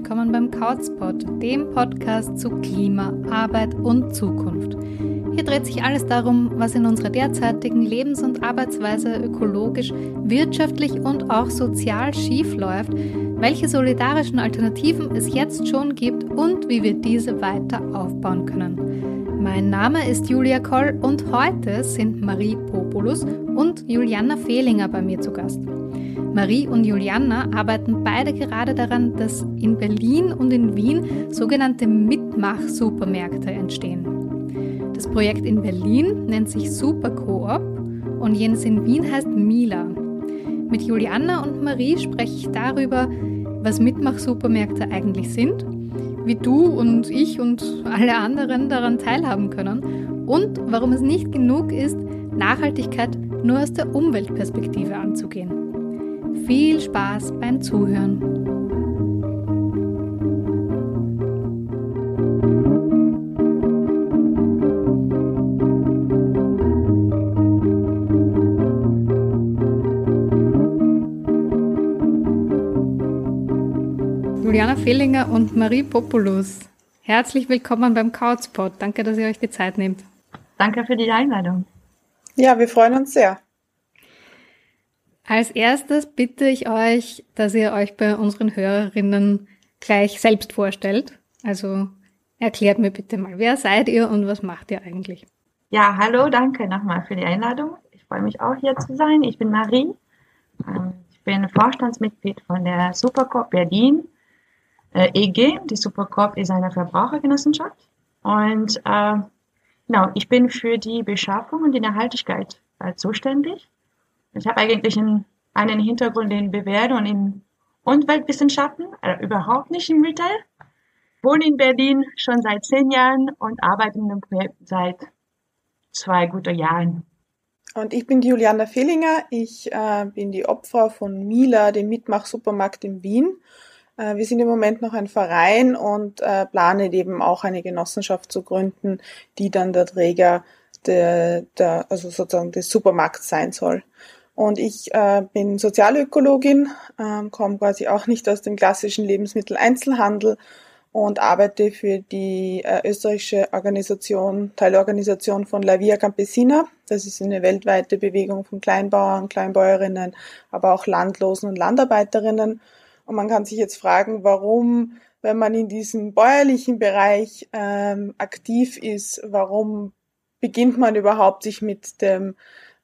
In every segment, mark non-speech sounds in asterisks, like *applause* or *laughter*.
Willkommen beim Couchspot, dem Podcast zu Klima, Arbeit und Zukunft. Hier dreht sich alles darum, was in unserer derzeitigen Lebens- und Arbeitsweise ökologisch, wirtschaftlich und auch sozial schief läuft, welche solidarischen Alternativen es jetzt schon gibt und wie wir diese weiter aufbauen können. Mein Name ist Julia Koll und heute sind Marie Populus und Juliana Fehlinger bei mir zu Gast. Marie und Juliana arbeiten beide gerade daran, dass in Berlin und in Wien sogenannte Mitmach-Supermärkte entstehen. Das Projekt in Berlin nennt sich Super Coop und jenes in Wien heißt Mila. Mit Juliana und Marie spreche ich darüber, was Mitmach-Supermärkte eigentlich sind, wie du und ich und alle anderen daran teilhaben können und warum es nicht genug ist, Nachhaltigkeit nur aus der Umweltperspektive anzugehen. Viel Spaß beim Zuhören! Juliana Fehlinger und Marie Populus. Herzlich willkommen beim Couchpot. Danke, dass ihr euch die Zeit nehmt. Danke für die Einladung. Ja, wir freuen uns sehr. Als erstes bitte ich euch, dass ihr euch bei unseren Hörerinnen gleich selbst vorstellt. Also erklärt mir bitte mal, wer seid ihr und was macht ihr eigentlich? Ja, hallo, danke nochmal für die Einladung. Ich freue mich auch hier zu sein. Ich bin Marie. Ähm, ich bin Vorstandsmitglied von der Supercorp Berlin äh, EG. Die Supercorp ist eine Verbrauchergenossenschaft. Und äh, genau, ich bin für die Beschaffung und die Nachhaltigkeit äh, zuständig. Ich habe eigentlich einen, einen Hintergrund in Bewertung und in Umweltwissenschaften, äh, überhaupt nicht im Retail. Wohne in Berlin schon seit zehn Jahren und arbeite in dem Projekt seit zwei guten Jahren. Und ich bin die Juliana Fehlinger. Ich äh, bin die Opfer von Mila, dem Mitmach-Supermarkt in Wien. Äh, wir sind im Moment noch ein Verein und äh, planen eben auch eine Genossenschaft zu gründen, die dann der Träger der, der also sozusagen des Supermarkts sein soll. Und ich äh, bin Sozialökologin, äh, komme quasi auch nicht aus dem klassischen Lebensmitteleinzelhandel und arbeite für die äh, österreichische Organisation, Teilorganisation von La Via Campesina. Das ist eine weltweite Bewegung von Kleinbauern, Kleinbäuerinnen, aber auch Landlosen und Landarbeiterinnen. Und man kann sich jetzt fragen, warum, wenn man in diesem bäuerlichen Bereich ähm, aktiv ist, warum beginnt man überhaupt sich mit dem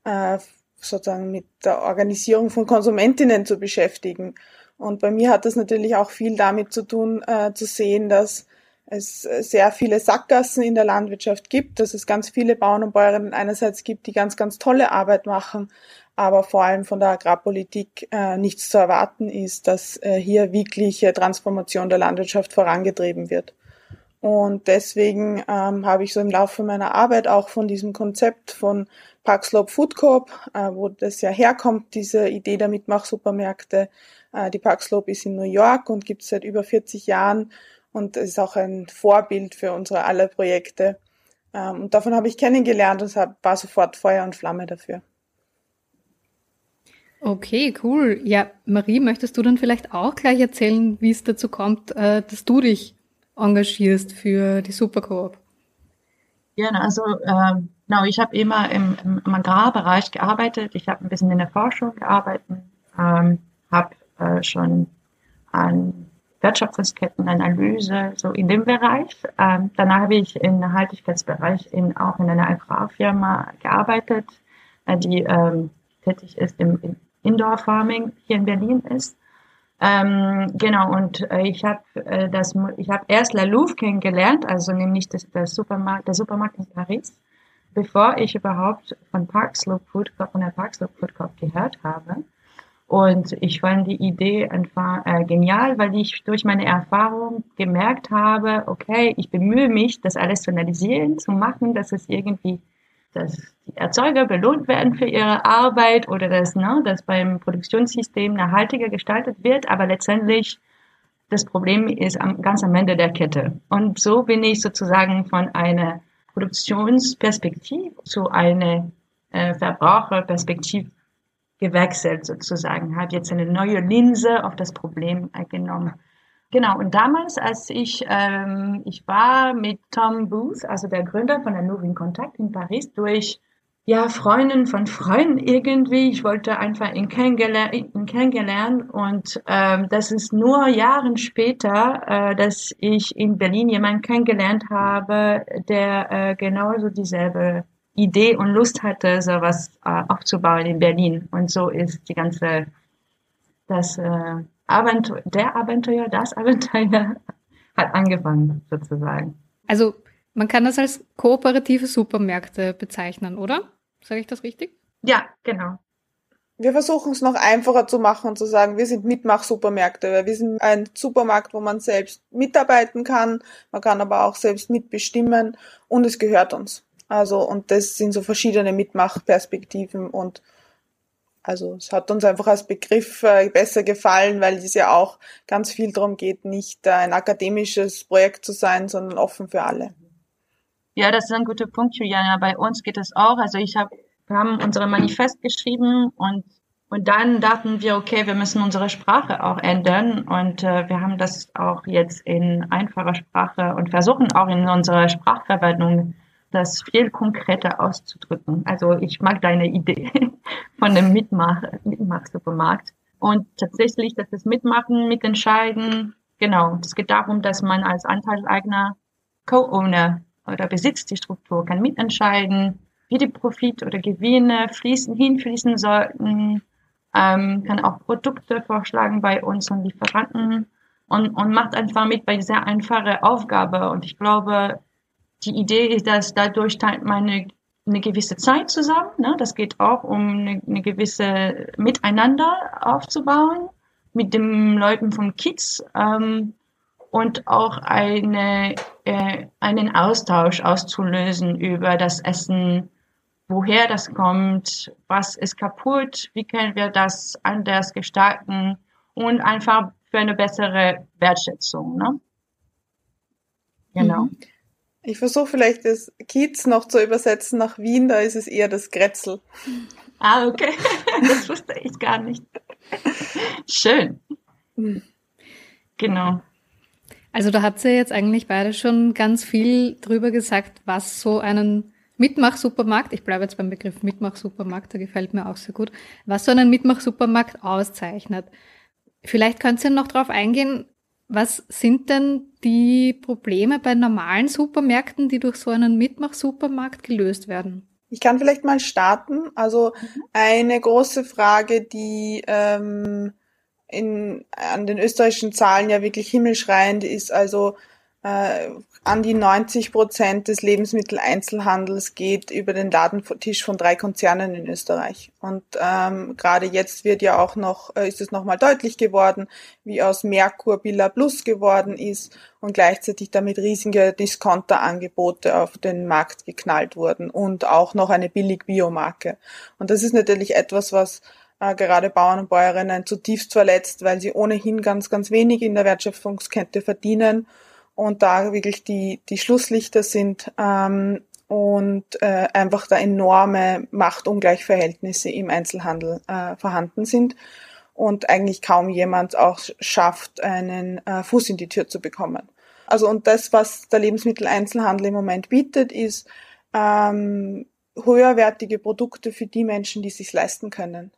äh, sozusagen mit der Organisierung von Konsumentinnen zu beschäftigen. Und bei mir hat das natürlich auch viel damit zu tun, äh, zu sehen, dass es sehr viele Sackgassen in der Landwirtschaft gibt, dass es ganz viele Bauern und Bäuerinnen einerseits gibt, die ganz, ganz tolle Arbeit machen, aber vor allem von der Agrarpolitik äh, nichts zu erwarten ist, dass äh, hier wirkliche Transformation der Landwirtschaft vorangetrieben wird. Und deswegen ähm, habe ich so im Laufe meiner Arbeit auch von diesem Konzept von Park Slope Food Corp, äh, wo das ja herkommt, diese Idee der Mitmachsupermärkte. Äh, die Park Slope ist in New York und gibt es seit über 40 Jahren und ist auch ein Vorbild für unsere alle Projekte. Ähm, und davon habe ich kennengelernt und war sofort Feuer und Flamme dafür. Okay, cool. Ja, Marie, möchtest du dann vielleicht auch gleich erzählen, wie es dazu kommt, äh, dass du dich engagierst für die Supercoop? Gerne, also äh, genau, ich habe immer im, im Agrarbereich gearbeitet. Ich habe ein bisschen in der Forschung gearbeitet, ähm, habe äh, schon an Wertschöpfungskettenanalyse, so in dem Bereich. Ähm, danach habe ich im Nachhaltigkeitsbereich in, auch in einer Agrarfirma gearbeitet, äh, die ähm, tätig ist im, im Indoor Farming hier in Berlin ist. Ähm, genau, und äh, ich habe äh, das, ich habe erst La Louvre kennengelernt, also nämlich das, das Supermarkt, der Supermarkt in Paris, bevor ich überhaupt von Park Slope Food Corp, von der Park Slope Food Corp gehört habe. Und ich fand die Idee einfach äh, genial, weil ich durch meine Erfahrung gemerkt habe, okay, ich bemühe mich, das alles zu analysieren, zu machen, dass es irgendwie dass die Erzeuger belohnt werden für ihre Arbeit oder dass, ne, dass beim Produktionssystem nachhaltiger gestaltet wird, aber letztendlich das Problem ist am, ganz am Ende der Kette. Und so bin ich sozusagen von einer Produktionsperspektive zu einer äh, Verbraucherperspektive gewechselt sozusagen, habe jetzt eine neue Linse auf das Problem genommen. Genau, und damals, als ich, ähm, ich war mit Tom Booth, also der Gründer von der Nouvelle Kontakt in Paris, durch ja, Freundin von Freunden irgendwie. Ich wollte einfach ihn, kennengelernt, ihn kennengelernt und ähm, das ist nur Jahren später, äh, dass ich in Berlin jemanden kennengelernt habe, der äh, genauso dieselbe Idee und Lust hatte, sowas äh, aufzubauen in Berlin. Und so ist die ganze, das äh, Abenteuer, der Abenteuer, das *laughs* Abenteuer hat angefangen sozusagen. Also man kann das als kooperative Supermärkte bezeichnen, oder? Sage ich das richtig? Ja, genau. Wir versuchen es noch einfacher zu machen und zu sagen, wir sind Mitmach-Supermärkte, weil wir sind ein Supermarkt, wo man selbst mitarbeiten kann, man kann aber auch selbst mitbestimmen und es gehört uns. Also, und das sind so verschiedene Mitmachperspektiven und also es hat uns einfach als Begriff äh, besser gefallen, weil es ja auch ganz viel darum geht, nicht ein akademisches Projekt zu sein, sondern offen für alle. Ja, das ist ein guter Punkt, Juliana. Bei uns geht es auch. Also ich habe, wir haben unsere Manifest geschrieben und und dann dachten wir, okay, wir müssen unsere Sprache auch ändern und äh, wir haben das auch jetzt in einfacher Sprache und versuchen auch in unserer Sprachverwaltung das viel konkreter auszudrücken. Also ich mag deine Idee *laughs* von dem Mitmach, Mitmach-Supermarkt. Und tatsächlich, das Mitmachen, Mitentscheiden, genau, es geht darum, dass man als Anteilseigner Co-Owner oder besitzt die Struktur, kann mitentscheiden, wie die Profit oder Gewinne fließen, hinfließen sollten, ähm, kann auch Produkte vorschlagen bei unseren Lieferanten und, und macht einfach mit bei dieser einfachen Aufgabe. Und ich glaube, die Idee ist, dass dadurch teilt man eine, eine gewisse Zeit zusammen. Ne? Das geht auch um eine, eine gewisse Miteinander aufzubauen mit den Leuten vom Kids. Ähm, und auch eine, äh, einen Austausch auszulösen über das Essen, woher das kommt, was ist kaputt, wie können wir das anders gestalten und einfach für eine bessere Wertschätzung. Ne? Genau. Mhm. Ich versuche vielleicht das Kiez noch zu übersetzen nach Wien, da ist es eher das Grätzl. Ah, okay. *laughs* Das wusste ich gar nicht. Schön. Mhm. Genau. Also da hat sie jetzt eigentlich beide schon ganz viel drüber gesagt, was so einen Mitmachsupermarkt, ich bleibe jetzt beim Begriff Mitmachsupermarkt, der gefällt mir auch sehr gut, was so einen Mitmachsupermarkt auszeichnet. Vielleicht könnt ihr noch darauf eingehen, was sind denn die Probleme bei normalen Supermärkten, die durch so einen Mitmachsupermarkt gelöst werden? Ich kann vielleicht mal starten. Also mhm. eine große Frage, die ähm, in, an den österreichischen Zahlen ja wirklich himmelschreiend ist. Also äh, an die 90 Prozent des Lebensmitteleinzelhandels geht über den Ladentisch von drei Konzernen in Österreich. Und ähm, gerade jetzt wird ja auch noch, äh, ist es nochmal deutlich geworden, wie aus Merkur Billa Plus geworden ist und gleichzeitig damit riesige Discounterangebote auf den Markt geknallt wurden und auch noch eine Billig-Biomarke. Und das ist natürlich etwas, was gerade Bauern und Bäuerinnen zutiefst verletzt, weil sie ohnehin ganz, ganz wenig in der Wertschöpfungskette verdienen und da wirklich die, die Schlusslichter sind ähm, und äh, einfach da enorme Machtungleichverhältnisse im Einzelhandel äh, vorhanden sind und eigentlich kaum jemand auch schafft, einen äh, Fuß in die Tür zu bekommen. Also und das, was der Lebensmitteleinzelhandel im Moment bietet, ist ähm, höherwertige Produkte für die Menschen, die es sich leisten können.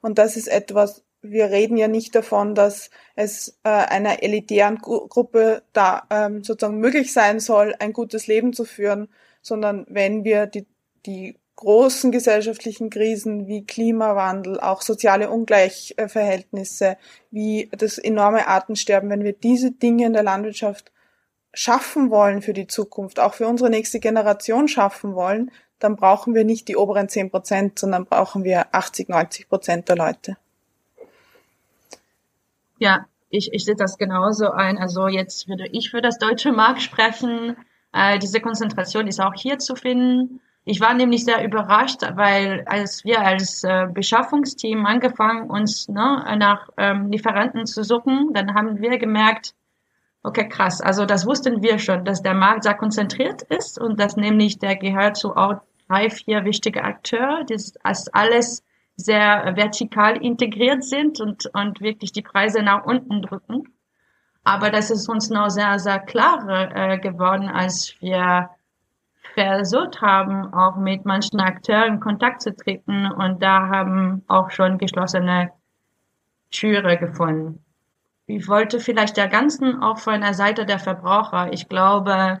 Und das ist etwas, wir reden ja nicht davon, dass es äh, einer elitären Gruppe da ähm, sozusagen möglich sein soll, ein gutes Leben zu führen, sondern wenn wir die, die großen gesellschaftlichen Krisen wie Klimawandel, auch soziale Ungleichverhältnisse, wie das enorme Artensterben, wenn wir diese Dinge in der Landwirtschaft schaffen wollen für die Zukunft, auch für unsere nächste Generation schaffen wollen, dann brauchen wir nicht die oberen 10 Prozent, sondern brauchen wir 80, 90 Prozent der Leute. Ja, ich, ich sehe das genauso ein. Also jetzt würde ich für das deutsche Markt sprechen. Äh, diese Konzentration ist auch hier zu finden. Ich war nämlich sehr überrascht, weil als wir als äh, Beschaffungsteam angefangen, uns ne, nach ähm, Lieferanten zu suchen, dann haben wir gemerkt, okay, krass, also das wussten wir schon, dass der Markt sehr konzentriert ist und dass nämlich der gehört zu auch drei, vier wichtige Akteure, das alles sehr vertikal integriert sind und, und wirklich die Preise nach unten drücken. Aber das ist uns noch sehr, sehr klar äh, geworden, als wir versucht haben, auch mit manchen Akteuren in Kontakt zu treten und da haben auch schon geschlossene Türe gefunden. Ich wollte vielleicht der ganzen auch von der Seite der Verbraucher. Ich glaube,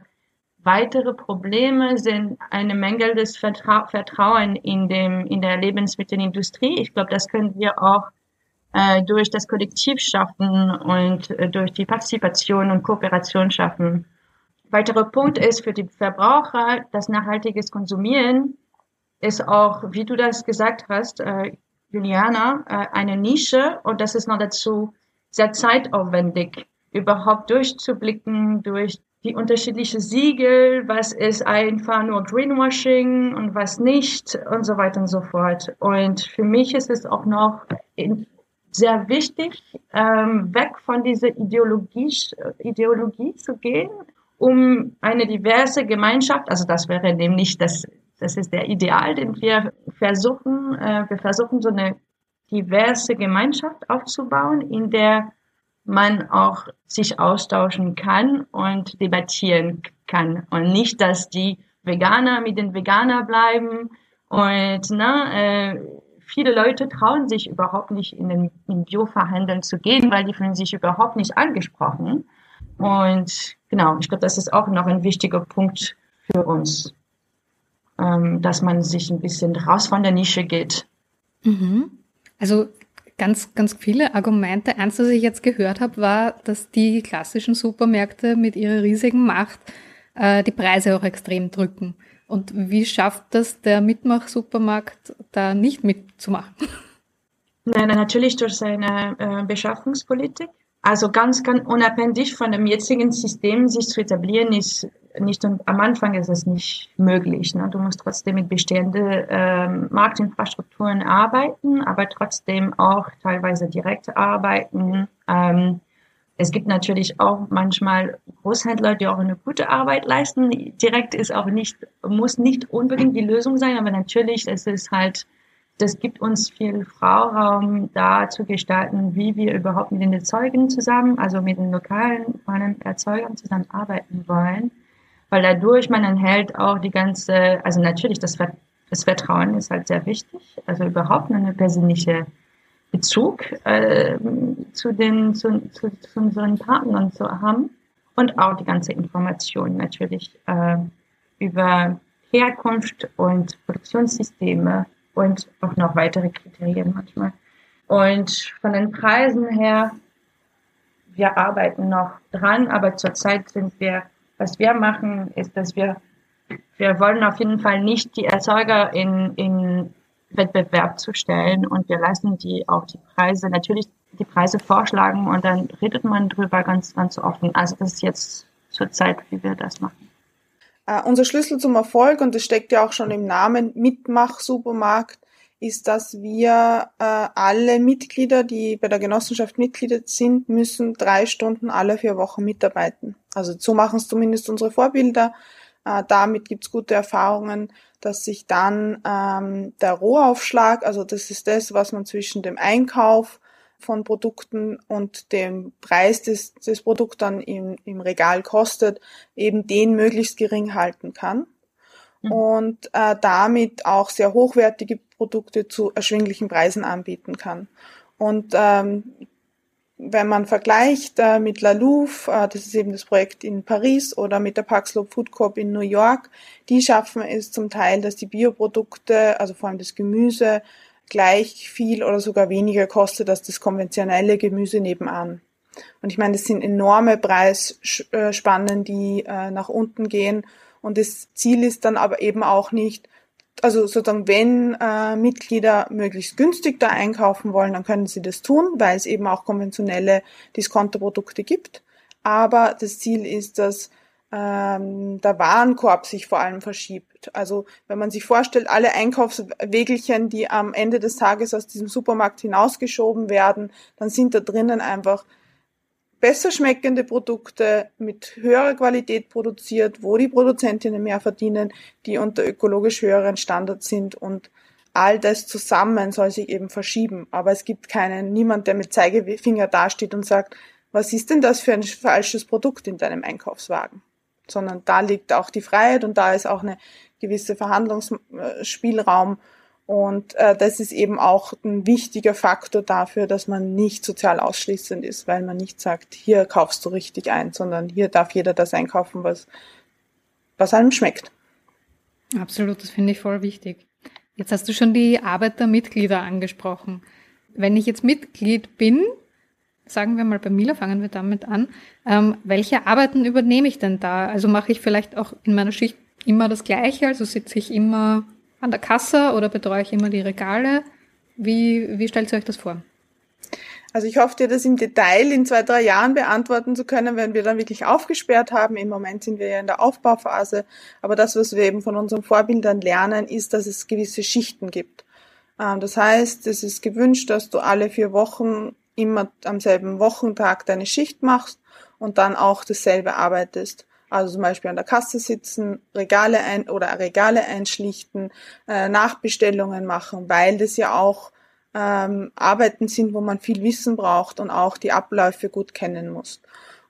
weitere Probleme sind eine mangelndes Vertra Vertrauen in dem in der Lebensmittelindustrie. Ich glaube, das können wir auch äh, durch das Kollektiv schaffen und äh, durch die Partizipation und Kooperation schaffen. Weiterer Punkt ist für die Verbraucher, das nachhaltiges Konsumieren ist auch, wie du das gesagt hast, äh, Juliana, äh, eine Nische und das ist noch dazu sehr zeitaufwendig, überhaupt durchzublicken durch die unterschiedlichen Siegel, was ist einfach nur Greenwashing und was nicht und so weiter und so fort. Und für mich ist es auch noch sehr wichtig, ähm, weg von dieser Ideologie, Ideologie zu gehen um eine diverse Gemeinschaft, also das wäre nämlich das, das ist der Ideal, den wir versuchen, äh, wir versuchen so eine diverse Gemeinschaft aufzubauen, in der man auch sich austauschen kann und debattieren kann und nicht, dass die Veganer mit den Veganer bleiben und na, äh, viele Leute trauen sich überhaupt nicht in den in Bioverhandeln zu gehen, weil die fühlen sich überhaupt nicht angesprochen. Und genau, ich glaube, das ist auch noch ein wichtiger Punkt für uns, ähm, dass man sich ein bisschen raus von der Nische geht. Mhm. Also ganz, ganz viele Argumente. Eins, was ich jetzt gehört habe, war, dass die klassischen Supermärkte mit ihrer riesigen Macht äh, die Preise auch extrem drücken. Und wie schafft das der Mitmach-Supermarkt da nicht mitzumachen? Nein, natürlich durch seine äh, Beschaffungspolitik. Also ganz, ganz unabhängig von dem jetzigen System sich zu etablieren, ist nicht und am Anfang ist es nicht möglich. Ne? Du musst trotzdem mit bestehenden ähm, Marktinfrastrukturen arbeiten, aber trotzdem auch teilweise direkt arbeiten. Ähm, es gibt natürlich auch manchmal Großhändler, die auch eine gute Arbeit leisten. Direkt ist auch nicht, muss nicht unbedingt die Lösung sein, aber natürlich ist es halt das gibt uns viel Freiraum, da zu gestalten, wie wir überhaupt mit den Erzeugern zusammen, also mit den lokalen Erzeugern zusammenarbeiten wollen. Weil dadurch man enthält auch die ganze, also natürlich das, das Vertrauen ist halt sehr wichtig, also überhaupt eine persönliche Bezug äh, zu den zu, zu, zu unseren Partnern zu haben und auch die ganze Information natürlich äh, über Herkunft und Produktionssysteme und auch noch weitere Kriterien manchmal. Und von den Preisen her, wir arbeiten noch dran, aber zurzeit sind wir, was wir machen, ist, dass wir, wir wollen auf jeden Fall nicht die Erzeuger in, in Wettbewerb zu stellen und wir lassen die auch die Preise, natürlich die Preise vorschlagen und dann redet man drüber ganz, ganz offen. Also das ist jetzt zurzeit, wie wir das machen. Uh, unser Schlüssel zum Erfolg, und das steckt ja auch schon im Namen Mitmach-Supermarkt, ist, dass wir äh, alle Mitglieder, die bei der Genossenschaft Mitglieder sind, müssen drei Stunden alle vier Wochen mitarbeiten. Also so machen es zumindest unsere Vorbilder. Äh, damit gibt's gute Erfahrungen, dass sich dann ähm, der Rohaufschlag, also das ist das, was man zwischen dem Einkauf von Produkten und dem Preis des, des Produkts dann im, im Regal kostet, eben den möglichst gering halten kann mhm. und äh, damit auch sehr hochwertige Produkte zu erschwinglichen Preisen anbieten kann. Und ähm, wenn man vergleicht äh, mit La Louve, äh, das ist eben das Projekt in Paris, oder mit der Paxlow Food Corp in New York, die schaffen es zum Teil, dass die Bioprodukte, also vor allem das Gemüse, gleich viel oder sogar weniger kostet als das konventionelle Gemüse nebenan. Und ich meine, das sind enorme Preisspannen, die äh, nach unten gehen. Und das Ziel ist dann aber eben auch nicht, also sozusagen, wenn äh, Mitglieder möglichst günstig da einkaufen wollen, dann können sie das tun, weil es eben auch konventionelle Discounterprodukte gibt. Aber das Ziel ist, dass ähm, der Warenkorb sich vor allem verschiebt. Also wenn man sich vorstellt, alle Einkaufswegelchen, die am Ende des Tages aus diesem Supermarkt hinausgeschoben werden, dann sind da drinnen einfach besser schmeckende Produkte mit höherer Qualität produziert, wo die Produzentinnen mehr verdienen, die unter ökologisch höheren Standards sind und all das zusammen soll sich eben verschieben. Aber es gibt keinen, niemand, der mit Zeigefinger dasteht und sagt, was ist denn das für ein falsches Produkt in deinem Einkaufswagen? Sondern da liegt auch die Freiheit und da ist auch eine gewisse Verhandlungsspielraum. Und äh, das ist eben auch ein wichtiger Faktor dafür, dass man nicht sozial ausschließend ist, weil man nicht sagt, hier kaufst du richtig ein, sondern hier darf jeder das einkaufen, was, was einem schmeckt. Absolut, das finde ich voll wichtig. Jetzt hast du schon die Arbeit der Mitglieder angesprochen. Wenn ich jetzt Mitglied bin, sagen wir mal bei Mila, fangen wir damit an, ähm, welche Arbeiten übernehme ich denn da? Also mache ich vielleicht auch in meiner Schicht immer das Gleiche, also sitze ich immer an der Kasse oder betreue ich immer die Regale? Wie, wie stellt ihr euch das vor? Also ich hoffe dir, das im Detail in zwei, drei Jahren beantworten zu können, wenn wir dann wirklich aufgesperrt haben. Im Moment sind wir ja in der Aufbauphase. Aber das, was wir eben von unseren Vorbildern lernen, ist, dass es gewisse Schichten gibt. Ähm, das heißt, es ist gewünscht, dass du alle vier Wochen immer am selben Wochentag deine Schicht machst und dann auch dasselbe arbeitest. Also zum Beispiel an der Kasse sitzen, Regale ein oder Regale einschlichten, äh, Nachbestellungen machen, weil das ja auch ähm, Arbeiten sind, wo man viel Wissen braucht und auch die Abläufe gut kennen muss.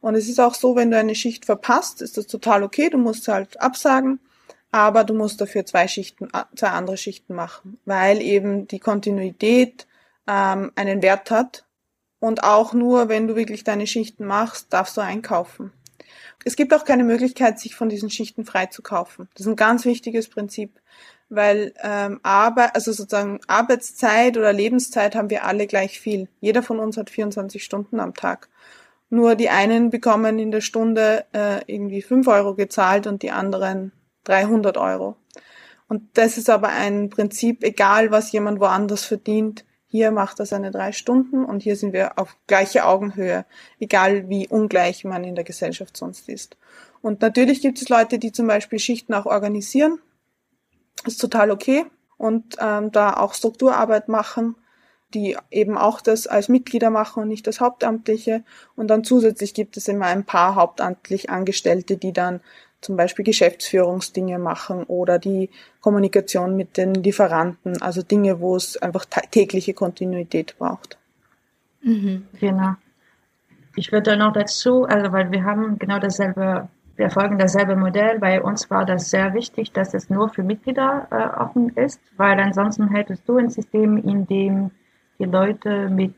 Und es ist auch so, wenn du eine Schicht verpasst, ist das total okay, du musst halt absagen, aber du musst dafür zwei Schichten, äh, zwei andere Schichten machen, weil eben die Kontinuität ähm, einen Wert hat und auch nur, wenn du wirklich deine Schichten machst, darfst du einkaufen. Es gibt auch keine Möglichkeit, sich von diesen Schichten frei zu kaufen. Das ist ein ganz wichtiges Prinzip weil ähm, Arbeit, also sozusagen Arbeitszeit oder Lebenszeit haben wir alle gleich viel. Jeder von uns hat 24 Stunden am Tag. Nur die einen bekommen in der Stunde äh, irgendwie 5 Euro gezahlt und die anderen 300 Euro. Und das ist aber ein Prinzip, egal was jemand woanders verdient, hier macht er seine drei Stunden und hier sind wir auf gleiche Augenhöhe, egal wie ungleich man in der Gesellschaft sonst ist. Und natürlich gibt es Leute, die zum Beispiel Schichten auch organisieren ist total okay und ähm, da auch Strukturarbeit machen, die eben auch das als Mitglieder machen und nicht das Hauptamtliche. Und dann zusätzlich gibt es immer ein paar hauptamtlich Angestellte, die dann zum Beispiel Geschäftsführungsdinge machen oder die Kommunikation mit den Lieferanten, also Dinge, wo es einfach tägliche Kontinuität braucht. Mhm. Genau. Ich würde noch dazu, also weil wir haben genau dasselbe wir folgen dasselbe Modell. Bei uns war das sehr wichtig, dass es nur für Mitglieder äh, offen ist, weil ansonsten hättest du ein System, in dem die Leute mit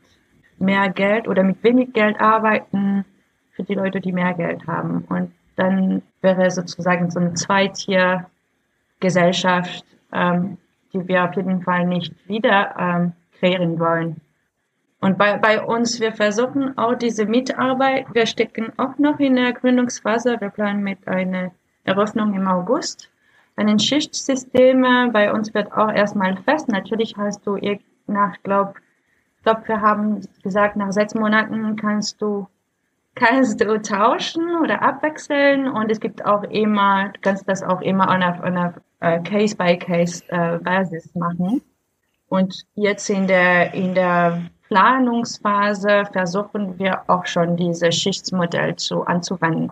mehr Geld oder mit wenig Geld arbeiten für die Leute, die mehr Geld haben. Und dann wäre sozusagen so eine Zweitier-Gesellschaft, ähm, die wir auf jeden Fall nicht wieder ähm, kreieren wollen. Und bei, bei uns, wir versuchen auch diese Mitarbeit, wir stecken auch noch in der Gründungsphase, wir planen mit einer Eröffnung im August. Ein Schichtsystem bei uns wird auch erstmal fest. Natürlich hast du nach, glaub, glaub, wir haben gesagt, nach sechs Monaten kannst du kannst du tauschen oder abwechseln und es gibt auch immer, du kannst das auch immer auf einer äh, Case-by-Case-Basis äh, machen. Und jetzt in der, in der Planungsphase versuchen wir auch schon dieses Schichtsmodell zu anzuwenden.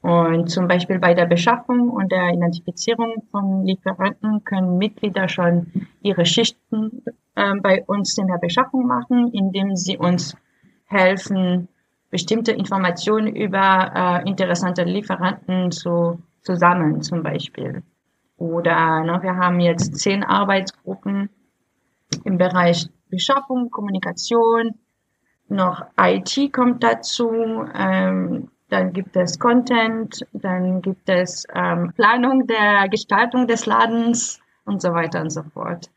Und zum Beispiel bei der Beschaffung und der Identifizierung von Lieferanten können Mitglieder schon ihre Schichten äh, bei uns in der Beschaffung machen, indem sie uns helfen, bestimmte Informationen über äh, interessante Lieferanten zu, zu sammeln, zum Beispiel. Oder ne, wir haben jetzt zehn Arbeitsgruppen im Bereich Beschaffung, Kommunikation, noch IT kommt dazu, ähm, dann gibt es Content, dann gibt es ähm, Planung der Gestaltung des Ladens und so weiter und so fort.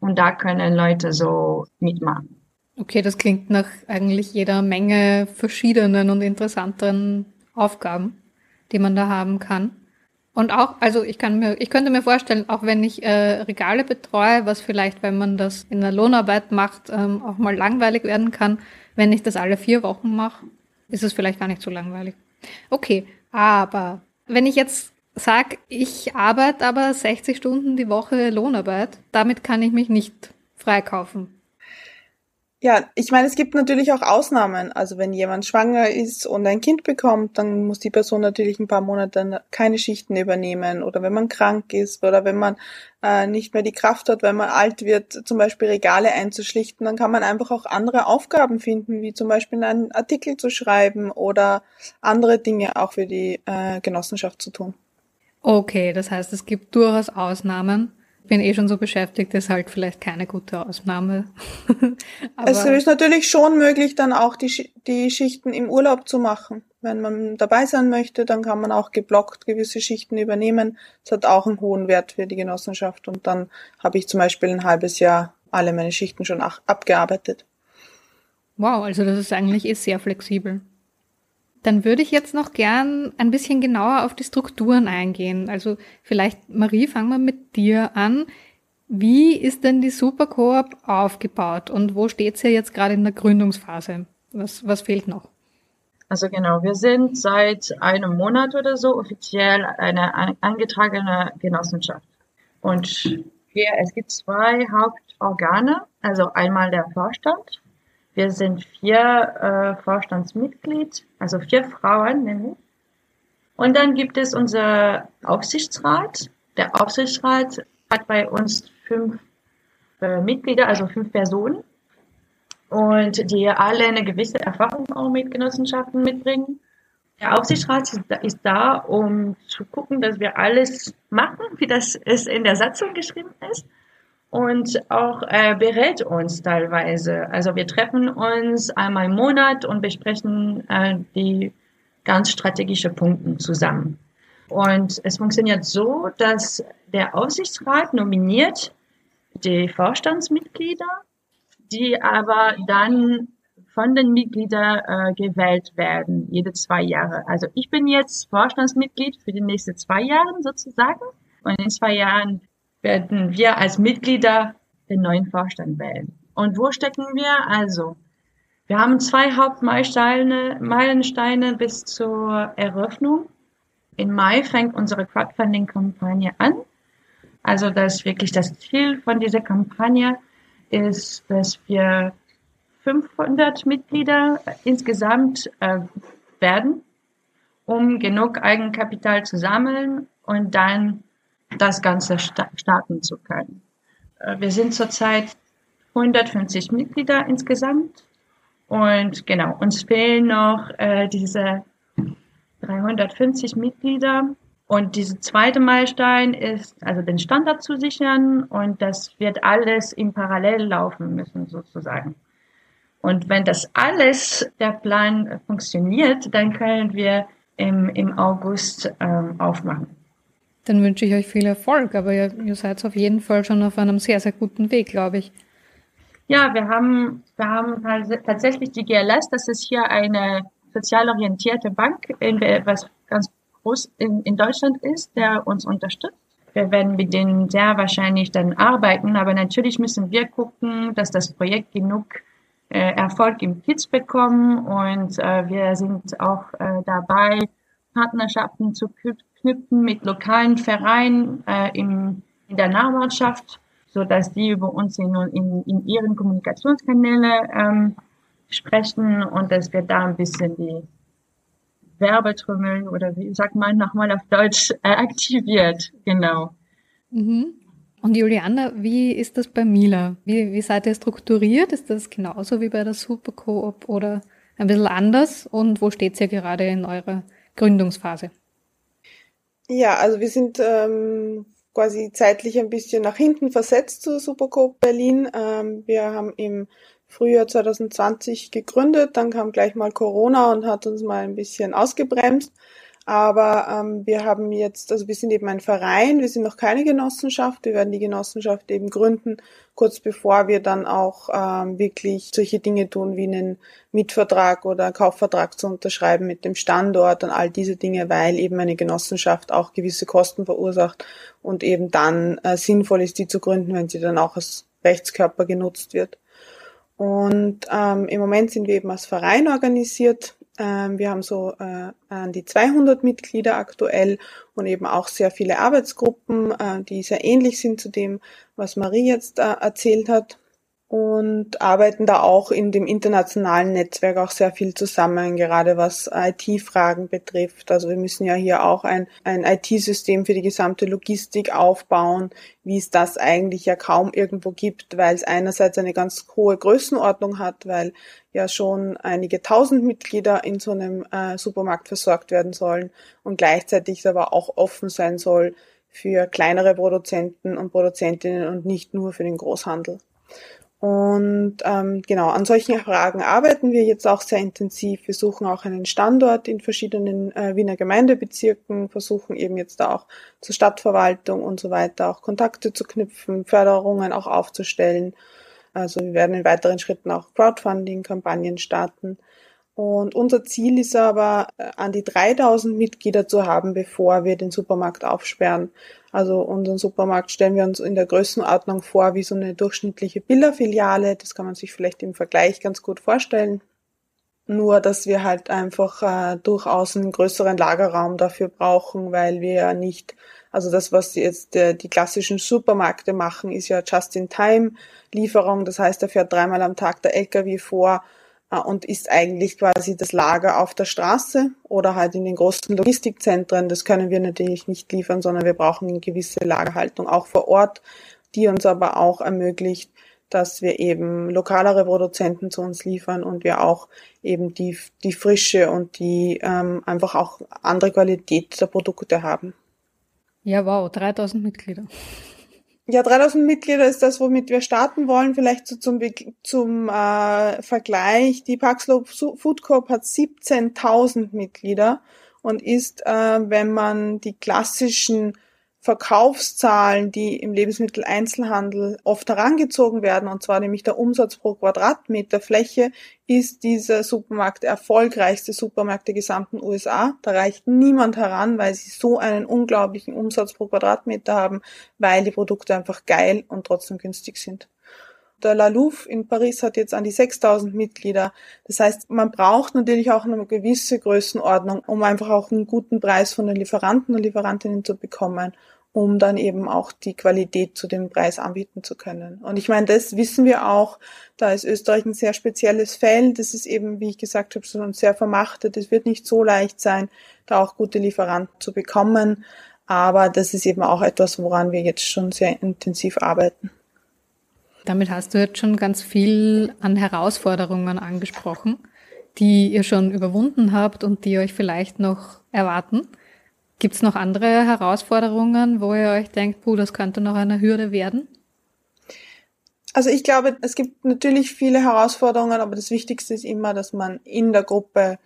Und da können Leute so mitmachen. Okay, das klingt nach eigentlich jeder Menge verschiedenen und interessanten Aufgaben, die man da haben kann. Und auch, also ich kann mir, ich könnte mir vorstellen, auch wenn ich äh, Regale betreue, was vielleicht, wenn man das in der Lohnarbeit macht, ähm, auch mal langweilig werden kann, wenn ich das alle vier Wochen mache, ist es vielleicht gar nicht so langweilig. Okay, aber wenn ich jetzt sage, ich arbeite aber 60 Stunden die Woche Lohnarbeit, damit kann ich mich nicht freikaufen. Ja, ich meine, es gibt natürlich auch Ausnahmen. Also wenn jemand schwanger ist und ein Kind bekommt, dann muss die Person natürlich ein paar Monate keine Schichten übernehmen. Oder wenn man krank ist oder wenn man äh, nicht mehr die Kraft hat, wenn man alt wird, zum Beispiel Regale einzuschlichten, dann kann man einfach auch andere Aufgaben finden, wie zum Beispiel einen Artikel zu schreiben oder andere Dinge auch für die äh, Genossenschaft zu tun. Okay, das heißt, es gibt durchaus Ausnahmen bin eh schon so beschäftigt, ist halt vielleicht keine gute Ausnahme. *laughs* es ist natürlich schon möglich, dann auch die, die Schichten im Urlaub zu machen. Wenn man dabei sein möchte, dann kann man auch geblockt gewisse Schichten übernehmen. Das hat auch einen hohen Wert für die Genossenschaft. Und dann habe ich zum Beispiel ein halbes Jahr alle meine Schichten schon abgearbeitet. Wow, also das ist eigentlich eh sehr flexibel. Dann würde ich jetzt noch gern ein bisschen genauer auf die Strukturen eingehen. Also vielleicht, Marie, fangen wir mit dir an. Wie ist denn die Supercoop aufgebaut und wo steht sie jetzt gerade in der Gründungsphase? Was, was fehlt noch? Also genau, wir sind seit einem Monat oder so offiziell eine eingetragene Genossenschaft. Und hier, es gibt zwei Hauptorgane, also einmal der Vorstand wir sind vier äh, Vorstandsmitglied, also vier Frauen nämlich. Und dann gibt es unser Aufsichtsrat. Der Aufsichtsrat hat bei uns fünf äh, Mitglieder, also fünf Personen. Und die alle eine gewisse Erfahrung auch mit Genossenschaften mitbringen. Der Aufsichtsrat ist da, um zu gucken, dass wir alles machen, wie das es in der Satzung geschrieben ist und auch äh, berät uns teilweise. Also wir treffen uns einmal im Monat und besprechen äh, die ganz strategische Punkte zusammen. Und es funktioniert so, dass der Aufsichtsrat nominiert die Vorstandsmitglieder, die aber dann von den Mitgliedern äh, gewählt werden, jede zwei Jahre. Also ich bin jetzt Vorstandsmitglied für die nächsten zwei Jahre sozusagen. Und in zwei Jahren werden wir als Mitglieder den neuen Vorstand wählen. Und wo stecken wir? Also, wir haben zwei Hauptmeilensteine Meilensteine bis zur Eröffnung. Im Mai fängt unsere Crowdfunding-Kampagne an. Also, das wirklich das Ziel von dieser Kampagne ist, dass wir 500 Mitglieder insgesamt äh, werden, um genug Eigenkapital zu sammeln und dann das Ganze starten zu können. Äh, wir sind zurzeit 150 Mitglieder insgesamt und genau, uns fehlen noch äh, diese 350 Mitglieder. Und diese zweite Meilenstein ist, also den Standard zu sichern und das wird alles im Parallel laufen müssen sozusagen. Und wenn das alles, der Plan funktioniert, dann können wir im, im August ähm, aufmachen. Dann wünsche ich euch viel Erfolg, aber ihr, ihr seid auf jeden Fall schon auf einem sehr, sehr guten Weg, glaube ich. Ja, wir haben, wir haben tatsächlich die GLS, das ist hier eine sozial orientierte Bank, was ganz groß in, in Deutschland ist, der uns unterstützt. Wir werden mit denen sehr wahrscheinlich dann arbeiten, aber natürlich müssen wir gucken, dass das Projekt genug äh, Erfolg im Kids bekommen und äh, wir sind auch äh, dabei, Partnerschaften zu knüpfen mit lokalen Vereinen äh, im, in der Nachbarschaft, so die über uns in, in, in ihren Kommunikationskanäle ähm, sprechen und dass wir da ein bisschen die Werbetrümmel oder wie sagt man nochmal auf Deutsch äh, aktiviert, genau. Mhm. Und Juliana, wie ist das bei Mila? Wie, wie seid ihr strukturiert? Ist das genauso wie bei der Supercoop oder ein bisschen anders? Und wo steht ihr gerade in eurer Gründungsphase? Ja, also wir sind ähm, quasi zeitlich ein bisschen nach hinten versetzt zur Supercoop Berlin. Ähm, wir haben im Frühjahr 2020 gegründet, dann kam gleich mal Corona und hat uns mal ein bisschen ausgebremst. Aber ähm, wir haben jetzt, also wir sind eben ein Verein, wir sind noch keine Genossenschaft, wir werden die Genossenschaft eben gründen, kurz bevor wir dann auch ähm, wirklich solche Dinge tun, wie einen Mietvertrag oder Kaufvertrag zu unterschreiben mit dem Standort und all diese Dinge, weil eben eine Genossenschaft auch gewisse Kosten verursacht und eben dann äh, sinnvoll ist, die zu gründen, wenn sie dann auch als Rechtskörper genutzt wird. Und ähm, im Moment sind wir eben als Verein organisiert ähm, wir haben so äh, an die 200 Mitglieder aktuell und eben auch sehr viele Arbeitsgruppen, äh, die sehr ähnlich sind zu dem, was Marie jetzt äh, erzählt hat. Und arbeiten da auch in dem internationalen Netzwerk auch sehr viel zusammen, gerade was IT-Fragen betrifft. Also wir müssen ja hier auch ein, ein IT-System für die gesamte Logistik aufbauen, wie es das eigentlich ja kaum irgendwo gibt, weil es einerseits eine ganz hohe Größenordnung hat, weil ja schon einige tausend Mitglieder in so einem äh, Supermarkt versorgt werden sollen und gleichzeitig aber auch offen sein soll für kleinere Produzenten und Produzentinnen und nicht nur für den Großhandel. Und ähm, genau, an solchen Fragen arbeiten wir jetzt auch sehr intensiv. Wir suchen auch einen Standort in verschiedenen äh, Wiener Gemeindebezirken, versuchen eben jetzt auch zur Stadtverwaltung und so weiter auch Kontakte zu knüpfen, Förderungen auch aufzustellen. Also wir werden in weiteren Schritten auch Crowdfunding-Kampagnen starten. Und unser Ziel ist aber, äh, an die 3000 Mitglieder zu haben, bevor wir den Supermarkt aufsperren. Also unseren Supermarkt stellen wir uns in der Größenordnung vor wie so eine durchschnittliche Billa-Filiale. Das kann man sich vielleicht im Vergleich ganz gut vorstellen. Nur, dass wir halt einfach äh, durchaus einen größeren Lagerraum dafür brauchen, weil wir ja nicht, also das, was jetzt äh, die klassischen Supermärkte machen, ist ja Just-in-Time-Lieferung. Das heißt, da fährt dreimal am Tag der LKW vor und ist eigentlich quasi das Lager auf der Straße oder halt in den großen Logistikzentren. Das können wir natürlich nicht liefern, sondern wir brauchen eine gewisse Lagerhaltung auch vor Ort, die uns aber auch ermöglicht, dass wir eben lokalere Produzenten zu uns liefern und wir auch eben die, die Frische und die ähm, einfach auch andere Qualität der Produkte haben. Ja, wow, 3000 Mitglieder. Ja, 3000 Mitglieder ist das, womit wir starten wollen. Vielleicht so zum, zum äh, Vergleich. Die Paxlow Food Corp hat 17.000 Mitglieder und ist, äh, wenn man die klassischen Verkaufszahlen, die im Lebensmitteleinzelhandel oft herangezogen werden, und zwar nämlich der Umsatz pro Quadratmeter Fläche, ist dieser Supermarkt der erfolgreichste Supermarkt der gesamten USA. Da reicht niemand heran, weil sie so einen unglaublichen Umsatz pro Quadratmeter haben, weil die Produkte einfach geil und trotzdem günstig sind. Der La Louvre in Paris hat jetzt an die 6000 Mitglieder. Das heißt, man braucht natürlich auch eine gewisse Größenordnung, um einfach auch einen guten Preis von den Lieferanten und Lieferantinnen zu bekommen um dann eben auch die Qualität zu dem Preis anbieten zu können. Und ich meine, das wissen wir auch, da ist Österreich ein sehr spezielles Feld. Das ist eben, wie ich gesagt habe, schon sehr vermachtet. Es wird nicht so leicht sein, da auch gute Lieferanten zu bekommen. Aber das ist eben auch etwas, woran wir jetzt schon sehr intensiv arbeiten. Damit hast du jetzt schon ganz viel an Herausforderungen angesprochen, die ihr schon überwunden habt und die euch vielleicht noch erwarten. Gibt es noch andere Herausforderungen, wo ihr euch denkt, puh, das könnte noch eine Hürde werden? Also ich glaube, es gibt natürlich viele Herausforderungen, aber das Wichtigste ist immer, dass man in der Gruppe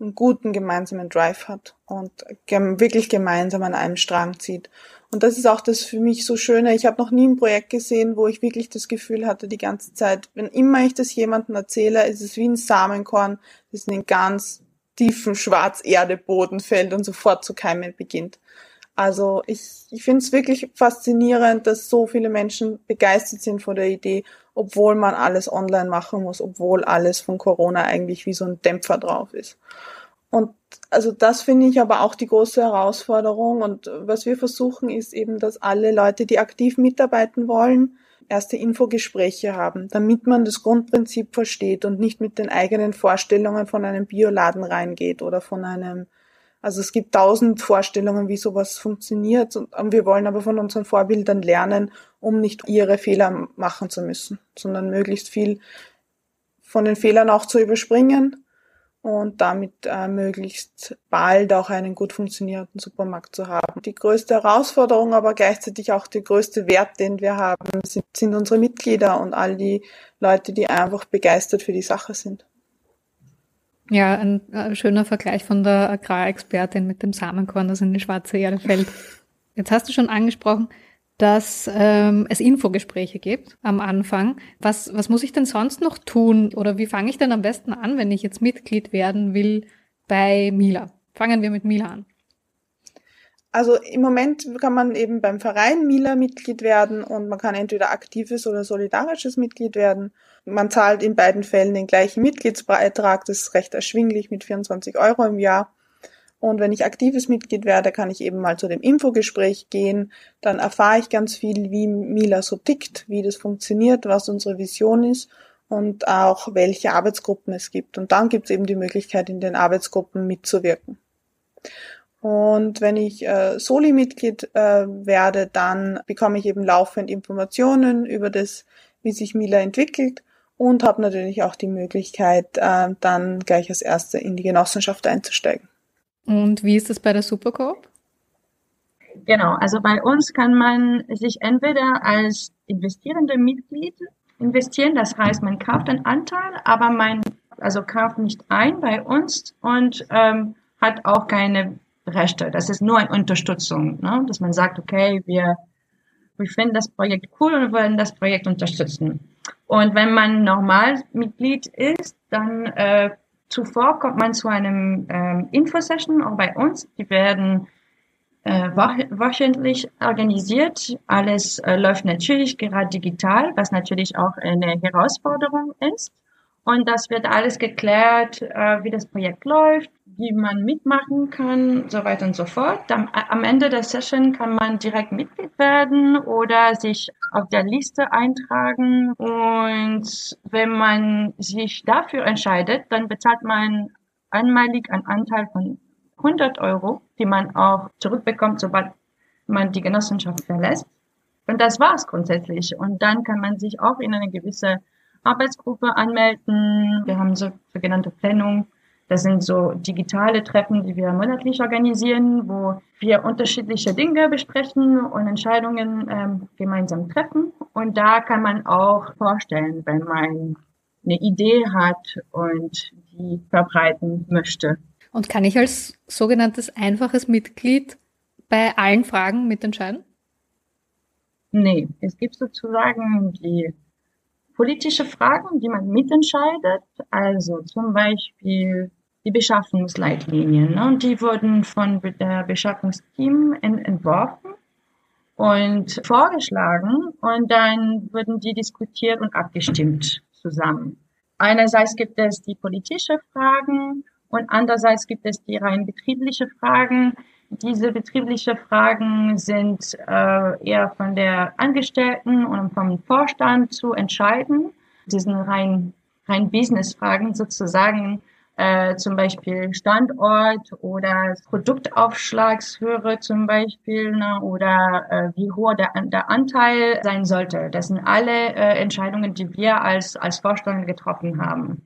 einen guten gemeinsamen Drive hat und wirklich gemeinsam an einem Strang zieht. Und das ist auch das für mich so Schöne. Ich habe noch nie ein Projekt gesehen, wo ich wirklich das Gefühl hatte, die ganze Zeit, wenn immer ich das jemandem erzähle, ist es wie ein Samenkorn, das in den ganz tiefen Schwarzerdeboden fällt und sofort zu keimen beginnt. Also ich, ich finde es wirklich faszinierend, dass so viele Menschen begeistert sind von der Idee, obwohl man alles online machen muss, obwohl alles von Corona eigentlich wie so ein Dämpfer drauf ist. Und also das finde ich aber auch die große Herausforderung. Und was wir versuchen, ist eben, dass alle Leute, die aktiv mitarbeiten wollen, erste Infogespräche haben, damit man das Grundprinzip versteht und nicht mit den eigenen Vorstellungen von einem Bioladen reingeht oder von einem, also es gibt tausend Vorstellungen, wie sowas funktioniert und wir wollen aber von unseren Vorbildern lernen, um nicht ihre Fehler machen zu müssen, sondern möglichst viel von den Fehlern auch zu überspringen und damit äh, möglichst bald auch einen gut funktionierenden Supermarkt zu haben. Die größte Herausforderung, aber gleichzeitig auch der größte Wert, den wir haben, sind, sind unsere Mitglieder und all die Leute, die einfach begeistert für die Sache sind. Ja, ein, ein schöner Vergleich von der Agrarexpertin mit dem Samenkorn, das in die schwarze Erde fällt. Jetzt hast du schon angesprochen, dass ähm, es Infogespräche gibt am Anfang. Was, was muss ich denn sonst noch tun oder wie fange ich denn am besten an, wenn ich jetzt Mitglied werden will bei Mila? Fangen wir mit Mila an. Also im Moment kann man eben beim Verein Mila Mitglied werden und man kann entweder aktives oder solidarisches Mitglied werden. Man zahlt in beiden Fällen den gleichen Mitgliedsbeitrag, das ist recht erschwinglich mit 24 Euro im Jahr. Und wenn ich aktives Mitglied werde, kann ich eben mal zu dem Infogespräch gehen. Dann erfahre ich ganz viel, wie Mila so tickt, wie das funktioniert, was unsere Vision ist und auch welche Arbeitsgruppen es gibt. Und dann gibt es eben die Möglichkeit, in den Arbeitsgruppen mitzuwirken. Und wenn ich äh, Soli-Mitglied äh, werde, dann bekomme ich eben laufend Informationen über das, wie sich Mila entwickelt und habe natürlich auch die Möglichkeit, äh, dann gleich als Erste in die Genossenschaft einzusteigen. Und wie ist das bei der Supercoop? Genau, also bei uns kann man sich entweder als investierende Mitglied investieren, das heißt, man kauft einen Anteil, aber man also kauft nicht ein bei uns und ähm, hat auch keine Rechte. Das ist nur eine Unterstützung, ne? dass man sagt, okay, wir, wir finden das Projekt cool und wollen das Projekt unterstützen. Und wenn man normal Mitglied ist, dann äh, Zuvor kommt man zu einem ähm, Infosession auch bei uns. Die werden äh, wöchentlich organisiert. Alles äh, läuft natürlich gerade digital, was natürlich auch eine Herausforderung ist. Und das wird alles geklärt, äh, wie das Projekt läuft, wie man mitmachen kann, so weiter und so fort. Am, am Ende der Session kann man direkt Mitglied werden oder sich auf der Liste eintragen. Und wenn man sich dafür entscheidet, dann bezahlt man einmalig einen Anteil von 100 Euro, die man auch zurückbekommt, sobald man die Genossenschaft verlässt. Und das war's grundsätzlich. Und dann kann man sich auch in eine gewisse Arbeitsgruppe anmelden. Wir haben so sogenannte Plenum das sind so digitale Treffen, die wir monatlich organisieren, wo wir unterschiedliche Dinge besprechen und Entscheidungen ähm, gemeinsam treffen. Und da kann man auch vorstellen, wenn man eine Idee hat und die verbreiten möchte. Und kann ich als sogenanntes einfaches Mitglied bei allen Fragen mitentscheiden? Nee, es gibt sozusagen die politische Fragen, die man mitentscheidet. Also zum Beispiel die Beschaffungsleitlinien. Ne? Und die wurden von der Beschaffungsteam entworfen und vorgeschlagen und dann wurden die diskutiert und abgestimmt zusammen. Einerseits gibt es die politische Fragen und andererseits gibt es die rein betriebliche Fragen. Diese betriebliche Fragen sind äh, eher von der Angestellten und vom Vorstand zu entscheiden. Diesen rein rein Business-Fragen sozusagen äh, zum Beispiel Standort oder Produktaufschlagshöhe zum Beispiel ne, oder äh, wie hoch der, der Anteil sein sollte. Das sind alle äh, Entscheidungen, die wir als, als Vorstand getroffen haben.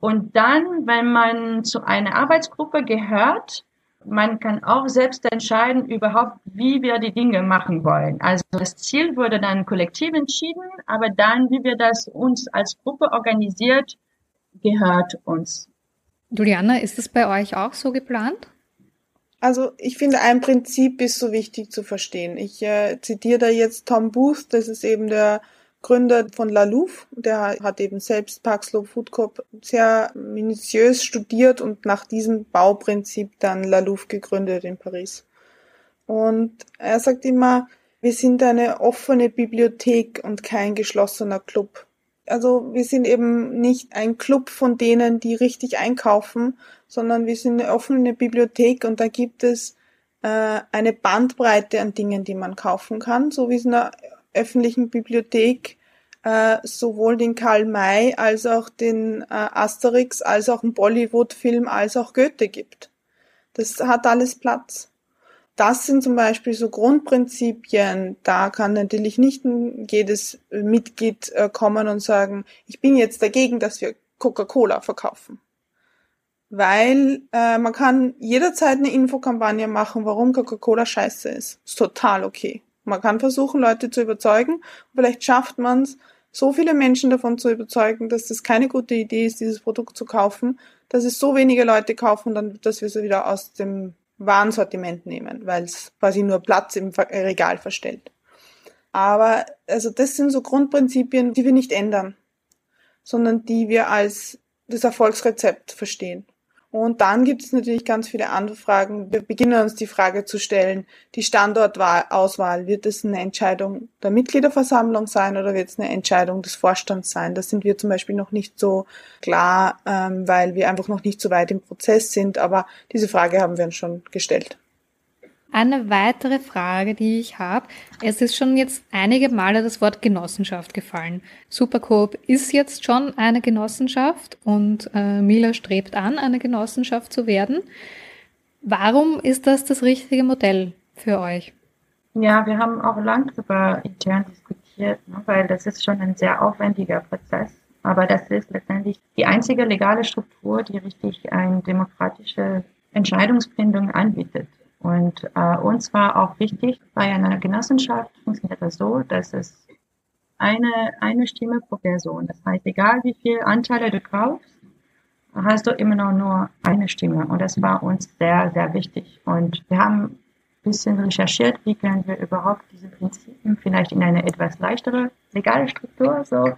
Und dann, wenn man zu einer Arbeitsgruppe gehört, man kann auch selbst entscheiden überhaupt, wie wir die Dinge machen wollen. Also das Ziel wurde dann kollektiv entschieden, aber dann, wie wir das uns als Gruppe organisiert, gehört uns. Juliana, ist das bei euch auch so geplant? Also ich finde, ein Prinzip ist so wichtig zu verstehen. Ich äh, zitiere da jetzt Tom Booth, das ist eben der Gründer von La Louve. Der hat eben selbst Slope Food Corp sehr minutiös studiert und nach diesem Bauprinzip dann La Louve gegründet in Paris. Und er sagt immer, wir sind eine offene Bibliothek und kein geschlossener Club also wir sind eben nicht ein Club von denen, die richtig einkaufen, sondern wir sind eine offene Bibliothek und da gibt es äh, eine Bandbreite an Dingen, die man kaufen kann, so wie es in einer öffentlichen Bibliothek äh, sowohl den Karl May als auch den äh, Asterix, als auch einen Bollywood-Film, als auch Goethe gibt. Das hat alles Platz das sind zum Beispiel so Grundprinzipien. Da kann natürlich nicht jedes Mitglied äh, kommen und sagen, ich bin jetzt dagegen, dass wir Coca-Cola verkaufen. Weil äh, man kann jederzeit eine Infokampagne machen, warum Coca-Cola scheiße ist. Ist total okay. Man kann versuchen, Leute zu überzeugen. Vielleicht schafft man es, so viele Menschen davon zu überzeugen, dass das keine gute Idee ist, dieses Produkt zu kaufen, dass es so wenige Leute kaufen, dann, dass wir sie wieder aus dem Warensortiment nehmen, weil es quasi nur Platz im Regal verstellt. Aber also das sind so Grundprinzipien, die wir nicht ändern, sondern die wir als das Erfolgsrezept verstehen. Und dann gibt es natürlich ganz viele andere Fragen. Wir beginnen uns die Frage zu stellen, die Standortauswahl, wird es eine Entscheidung der Mitgliederversammlung sein oder wird es eine Entscheidung des Vorstands sein? Das sind wir zum Beispiel noch nicht so klar, ähm, weil wir einfach noch nicht so weit im Prozess sind. Aber diese Frage haben wir uns schon gestellt. Eine weitere Frage, die ich habe. Es ist schon jetzt einige Male das Wort Genossenschaft gefallen. Supercoop ist jetzt schon eine Genossenschaft und äh, Mila strebt an, eine Genossenschaft zu werden. Warum ist das das richtige Modell für euch? Ja, wir haben auch lang darüber intern diskutiert, ne, weil das ist schon ein sehr aufwendiger Prozess. Aber das ist letztendlich die einzige legale Struktur, die richtig eine demokratische Entscheidungsfindung anbietet. Und äh, uns war auch wichtig, bei einer Genossenschaft funktioniert das so, dass es eine, eine Stimme pro Person. Das heißt, egal wie viele Anteile du kaufst, hast du immer noch nur eine Stimme. Und das war uns sehr, sehr wichtig. Und wir haben ein bisschen recherchiert, wie können wir überhaupt diese Prinzipien vielleicht in eine etwas leichtere legale Struktur so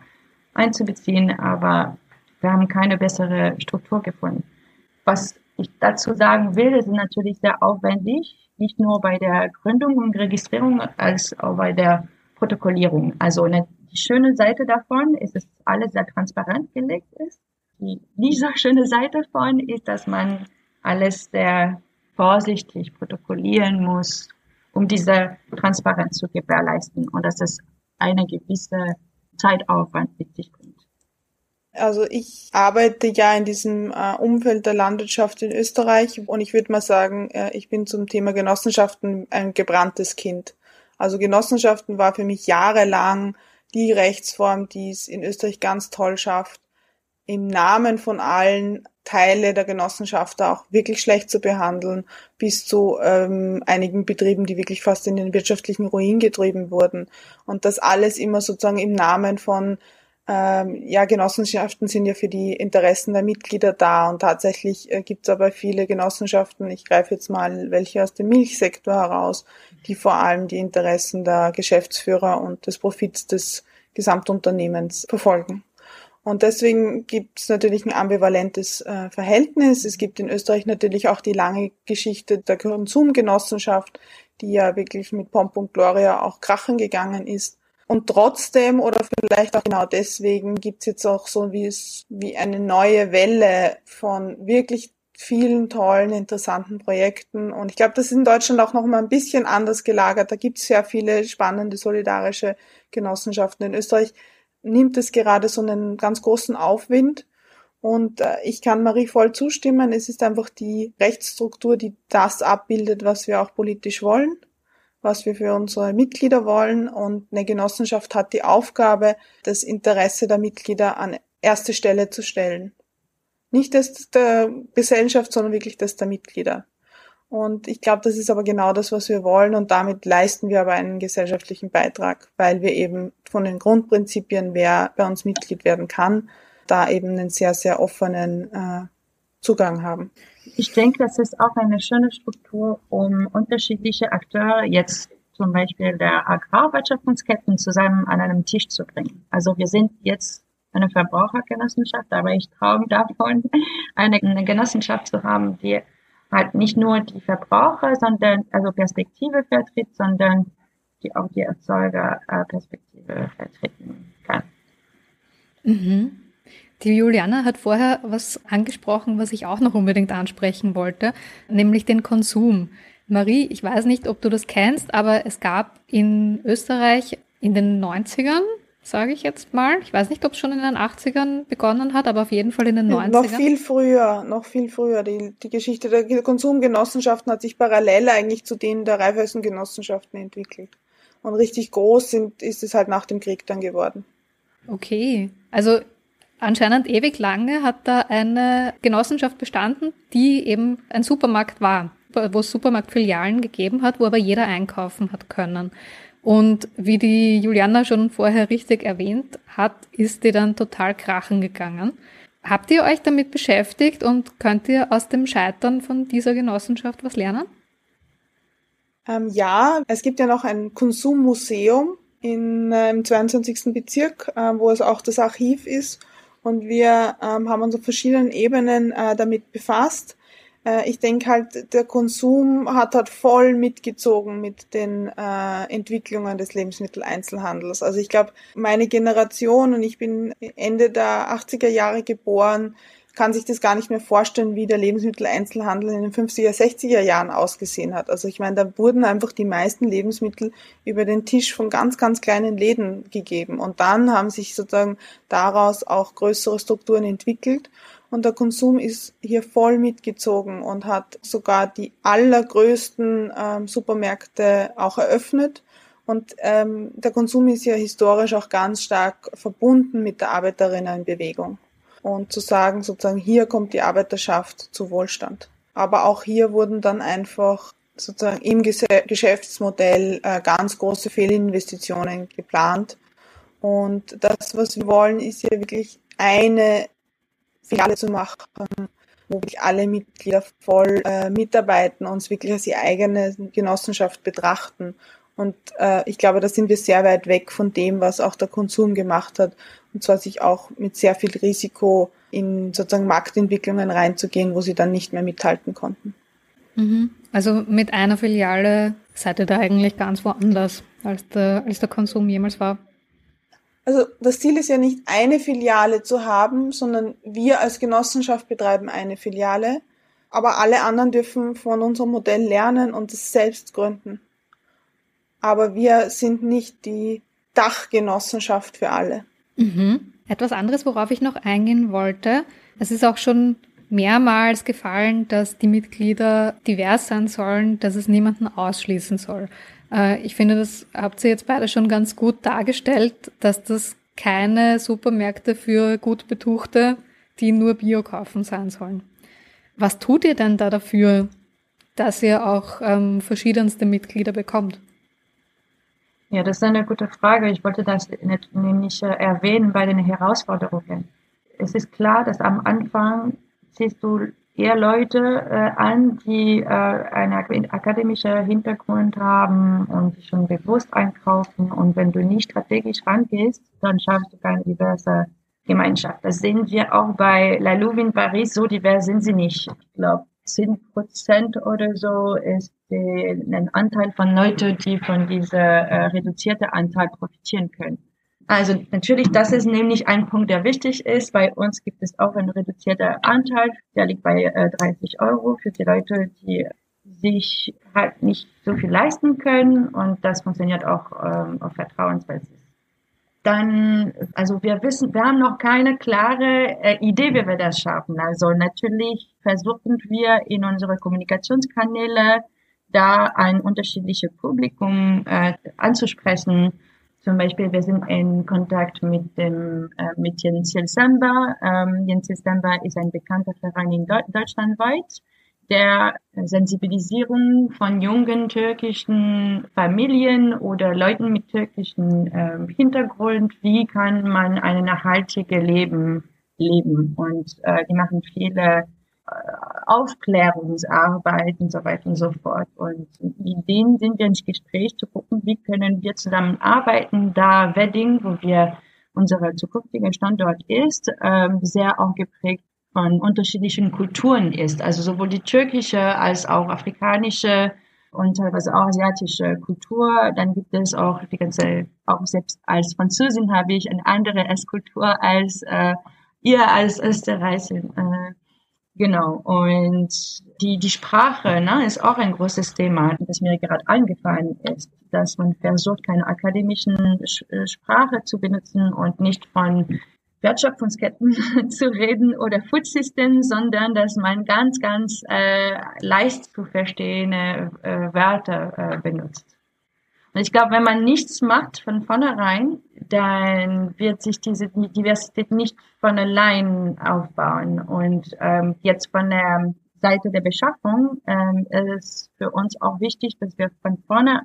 einzubeziehen. Aber wir haben keine bessere Struktur gefunden. Was ich dazu sagen will, es ist natürlich sehr aufwendig, nicht nur bei der Gründung und Registrierung, als auch bei der Protokollierung. Also eine, die schöne Seite davon ist, dass alles sehr transparent gelegt ist. Die nicht *laughs* so schöne Seite davon ist, dass man alles sehr vorsichtig protokollieren muss, um diese Transparenz zu gewährleisten und dass es eine gewisse Zeitaufwand mit sich. Also ich arbeite ja in diesem äh, Umfeld der Landwirtschaft in Österreich und ich würde mal sagen, äh, ich bin zum Thema Genossenschaften ein gebranntes Kind. Also Genossenschaften war für mich jahrelang die Rechtsform, die es in Österreich ganz toll schafft, im Namen von allen Teile der Genossenschaft auch wirklich schlecht zu behandeln, bis zu ähm, einigen Betrieben, die wirklich fast in den wirtschaftlichen Ruin getrieben wurden. Und das alles immer sozusagen im Namen von ähm, ja, Genossenschaften sind ja für die Interessen der Mitglieder da und tatsächlich äh, gibt es aber viele Genossenschaften, ich greife jetzt mal welche aus dem Milchsektor heraus, die vor allem die Interessen der Geschäftsführer und des Profits des Gesamtunternehmens verfolgen. Und deswegen gibt es natürlich ein ambivalentes äh, Verhältnis. Es gibt in Österreich natürlich auch die lange Geschichte der Konsumgenossenschaft, die ja wirklich mit Pomp und Gloria auch krachen gegangen ist. Und trotzdem oder vielleicht auch genau deswegen gibt's jetzt auch so wie, es, wie eine neue Welle von wirklich vielen tollen, interessanten Projekten. Und ich glaube, das ist in Deutschland auch noch mal ein bisschen anders gelagert. Da gibt's sehr viele spannende solidarische Genossenschaften. In Österreich nimmt es gerade so einen ganz großen Aufwind. Und äh, ich kann Marie voll zustimmen. Es ist einfach die Rechtsstruktur, die das abbildet, was wir auch politisch wollen was wir für unsere Mitglieder wollen. Und eine Genossenschaft hat die Aufgabe, das Interesse der Mitglieder an erste Stelle zu stellen. Nicht das der Gesellschaft, sondern wirklich das der Mitglieder. Und ich glaube, das ist aber genau das, was wir wollen. Und damit leisten wir aber einen gesellschaftlichen Beitrag, weil wir eben von den Grundprinzipien, wer bei uns Mitglied werden kann, da eben einen sehr, sehr offenen äh, Zugang haben. Ich denke, das ist auch eine schöne Struktur, um unterschiedliche Akteure jetzt zum Beispiel der Agrarwirtschaftsketten zusammen an einem Tisch zu bringen. Also wir sind jetzt eine Verbrauchergenossenschaft, aber ich traue davon, eine, eine Genossenschaft zu haben, die halt nicht nur die Verbraucher, sondern also Perspektive vertritt, sondern die auch die Erzeugerperspektive vertreten kann. Mhm. Die Juliana hat vorher was angesprochen, was ich auch noch unbedingt ansprechen wollte, nämlich den Konsum. Marie, ich weiß nicht, ob du das kennst, aber es gab in Österreich in den 90ern, sage ich jetzt mal, ich weiß nicht, ob es schon in den 80ern begonnen hat, aber auf jeden Fall in den 90ern. Noch viel früher, noch viel früher. Die, die Geschichte der Konsumgenossenschaften hat sich parallel eigentlich zu denen der Raiffeisengenossenschaften entwickelt. Und richtig groß sind, ist es halt nach dem Krieg dann geworden. Okay, also Anscheinend ewig lange hat da eine Genossenschaft bestanden, die eben ein Supermarkt war, wo es Supermarktfilialen gegeben hat, wo aber jeder einkaufen hat können. Und wie die Juliana schon vorher richtig erwähnt hat, ist die dann total krachen gegangen. Habt ihr euch damit beschäftigt und könnt ihr aus dem Scheitern von dieser Genossenschaft was lernen? Ähm, ja, es gibt ja noch ein Konsummuseum in, äh, im 22. Bezirk, äh, wo es auch das Archiv ist. Und wir ähm, haben uns auf verschiedenen Ebenen äh, damit befasst. Äh, ich denke halt, der Konsum hat halt voll mitgezogen mit den äh, Entwicklungen des Lebensmitteleinzelhandels. Also ich glaube, meine Generation und ich bin Ende der 80er Jahre geboren, kann sich das gar nicht mehr vorstellen, wie der Lebensmitteleinzelhandel in den 50er, 60er Jahren ausgesehen hat. Also ich meine, da wurden einfach die meisten Lebensmittel über den Tisch von ganz, ganz kleinen Läden gegeben. Und dann haben sich sozusagen daraus auch größere Strukturen entwickelt. Und der Konsum ist hier voll mitgezogen und hat sogar die allergrößten ähm, Supermärkte auch eröffnet. Und ähm, der Konsum ist ja historisch auch ganz stark verbunden mit der Arbeiterinnenbewegung und zu sagen, sozusagen, hier kommt die Arbeiterschaft zu Wohlstand. Aber auch hier wurden dann einfach sozusagen im Geschäftsmodell äh, ganz große Fehlinvestitionen geplant. Und das, was wir wollen, ist hier wirklich eine Filiale zu machen, wo wirklich alle Mitglieder voll äh, mitarbeiten, uns wirklich als die eigene Genossenschaft betrachten. Und äh, ich glaube, da sind wir sehr weit weg von dem, was auch der Konsum gemacht hat und zwar sich auch mit sehr viel Risiko in sozusagen Marktentwicklungen reinzugehen, wo sie dann nicht mehr mithalten konnten. Mhm. Also mit einer Filiale seid ihr da eigentlich ganz woanders, als der, als der Konsum jemals war. Also das Ziel ist ja nicht eine Filiale zu haben, sondern wir als Genossenschaft betreiben eine Filiale, aber alle anderen dürfen von unserem Modell lernen und es selbst gründen. Aber wir sind nicht die Dachgenossenschaft für alle. Mhm. Etwas anderes, worauf ich noch eingehen wollte. Es ist auch schon mehrmals gefallen, dass die Mitglieder divers sein sollen, dass es niemanden ausschließen soll. Äh, ich finde, das habt ihr jetzt beide schon ganz gut dargestellt, dass das keine Supermärkte für gut Betuchte, die nur Bio kaufen sein sollen. Was tut ihr denn da dafür, dass ihr auch ähm, verschiedenste Mitglieder bekommt? Ja, das ist eine gute Frage. Ich wollte das nämlich erwähnen bei den Herausforderungen. Es ist klar, dass am Anfang siehst du eher Leute äh, an, die äh, einen akademischen Hintergrund haben und schon bewusst einkaufen. Und wenn du nicht strategisch rangehst, dann schaffst du keine diverse Gemeinschaft. Das sehen wir auch bei La Louve in Paris. So divers sind sie nicht. Ich glaube, 10 Prozent oder so ist ein Anteil von Leuten, die von dieser äh, reduzierten Anteil profitieren können. Also natürlich, das ist nämlich ein Punkt, der wichtig ist. Bei uns gibt es auch einen reduzierten Anteil, der liegt bei äh, 30 Euro für die Leute, die sich halt nicht so viel leisten können und das funktioniert auch ähm, auf Vertrauensbasis dann, also wir wissen, wir haben noch keine klare äh, Idee, wie wir das schaffen. Also natürlich versuchen wir in unsere Kommunikationskanäle da ein unterschiedliches Publikum äh, anzusprechen. Zum Beispiel, wir sind in Kontakt mit dem äh, mit Jens Samba. Ähm, Jens Samba ist ein bekannter Verein in Deu deutschlandweit der Sensibilisierung von jungen türkischen Familien oder Leuten mit türkischen äh, Hintergrund, wie kann man ein nachhaltiges Leben leben. Und äh, die machen viele äh, Aufklärungsarbeit und so weiter und so fort. Und mit denen sind wir ins Gespräch zu gucken, wie können wir zusammenarbeiten, da Wedding, wo wir unser zukünftiger Standort ist, äh, sehr auch geprägt von unterschiedlichen Kulturen ist. Also sowohl die türkische als auch afrikanische und teilweise auch asiatische Kultur. Dann gibt es auch die ganze, auch selbst als Französin habe ich eine andere Esskultur als äh, ihr als Österreicherin. Äh, genau. Und die, die Sprache ne, ist auch ein großes Thema, das mir gerade eingefallen ist, dass man versucht, keine akademischen Sprache zu benutzen und nicht von Wertschöpfungsketten *laughs* zu reden oder Food Systems, sondern dass man ganz, ganz äh, leicht zu verstehende äh, Wörter äh, benutzt. Und ich glaube, wenn man nichts macht von vornherein, dann wird sich diese Diversität nicht von allein aufbauen. Und ähm, jetzt von der Seite der Beschaffung ähm, ist für uns auch wichtig, dass wir von vorne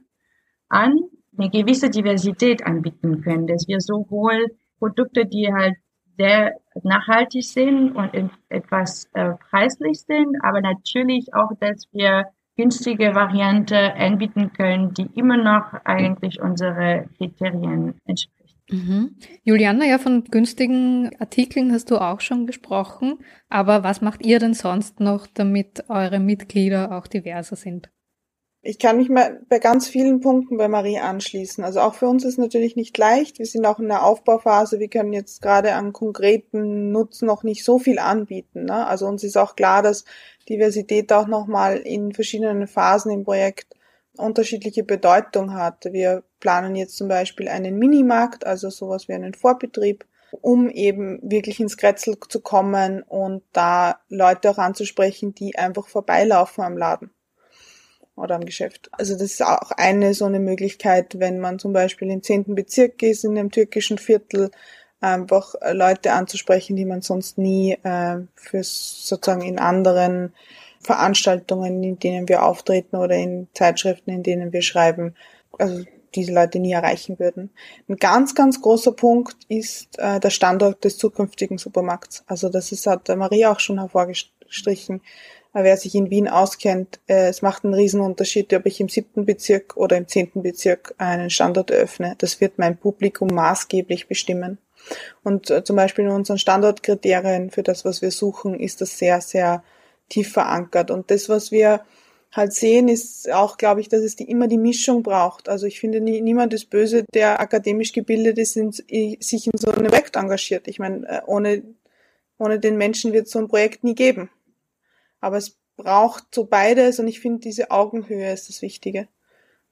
an eine gewisse Diversität anbieten können, dass wir sowohl Produkte, die halt sehr nachhaltig sind und etwas äh, preislich sind, aber natürlich auch, dass wir günstige Variante anbieten können, die immer noch eigentlich unsere Kriterien entspricht. Mhm. Juliana, ja, von günstigen Artikeln hast du auch schon gesprochen, aber was macht ihr denn sonst noch, damit eure Mitglieder auch diverser sind? Ich kann mich mal bei ganz vielen Punkten bei Marie anschließen. Also auch für uns ist natürlich nicht leicht. Wir sind auch in der Aufbauphase. Wir können jetzt gerade an konkreten Nutzen noch nicht so viel anbieten. Ne? Also uns ist auch klar, dass Diversität auch nochmal in verschiedenen Phasen im Projekt unterschiedliche Bedeutung hat. Wir planen jetzt zum Beispiel einen Minimarkt, also sowas wie einen Vorbetrieb, um eben wirklich ins Kretzel zu kommen und da Leute auch anzusprechen, die einfach vorbeilaufen am Laden oder am Geschäft. Also das ist auch eine so eine Möglichkeit, wenn man zum Beispiel im zehnten Bezirk ist, in einem türkischen Viertel, einfach Leute anzusprechen, die man sonst nie äh, für sozusagen in anderen Veranstaltungen, in denen wir auftreten oder in Zeitschriften, in denen wir schreiben, also diese Leute nie erreichen würden. Ein ganz, ganz großer Punkt ist äh, der Standort des zukünftigen Supermarkts. Also das ist, hat Maria auch schon hervorgestrichen wer sich in Wien auskennt, äh, es macht einen Riesenunterschied, ob ich im siebten Bezirk oder im zehnten Bezirk einen Standort eröffne. Das wird mein Publikum maßgeblich bestimmen. Und äh, zum Beispiel in unseren Standortkriterien für das, was wir suchen, ist das sehr, sehr tief verankert. Und das, was wir halt sehen, ist auch, glaube ich, dass es die, immer die Mischung braucht. Also ich finde, nie, niemand ist böse, der akademisch gebildet ist, in, sich in so einem Projekt engagiert. Ich meine, äh, ohne, ohne den Menschen wird es so ein Projekt nie geben. Aber es braucht so beides und ich finde, diese Augenhöhe ist das Wichtige.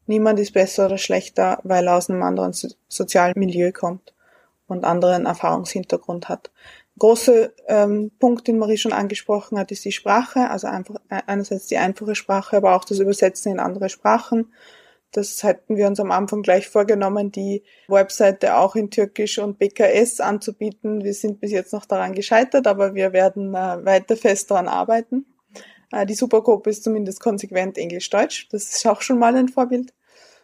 Niemand ist besser oder schlechter, weil er aus einem anderen so sozialen Milieu kommt und anderen Erfahrungshintergrund hat. Großer ähm, Punkt, den Marie schon angesprochen hat, ist die Sprache. Also einfach äh, einerseits die einfache Sprache, aber auch das Übersetzen in andere Sprachen. Das hätten wir uns am Anfang gleich vorgenommen, die Webseite auch in Türkisch und BKS anzubieten. Wir sind bis jetzt noch daran gescheitert, aber wir werden äh, weiter fest daran arbeiten. Äh, die Supergruppe ist zumindest konsequent Englisch-Deutsch. Das ist auch schon mal ein Vorbild.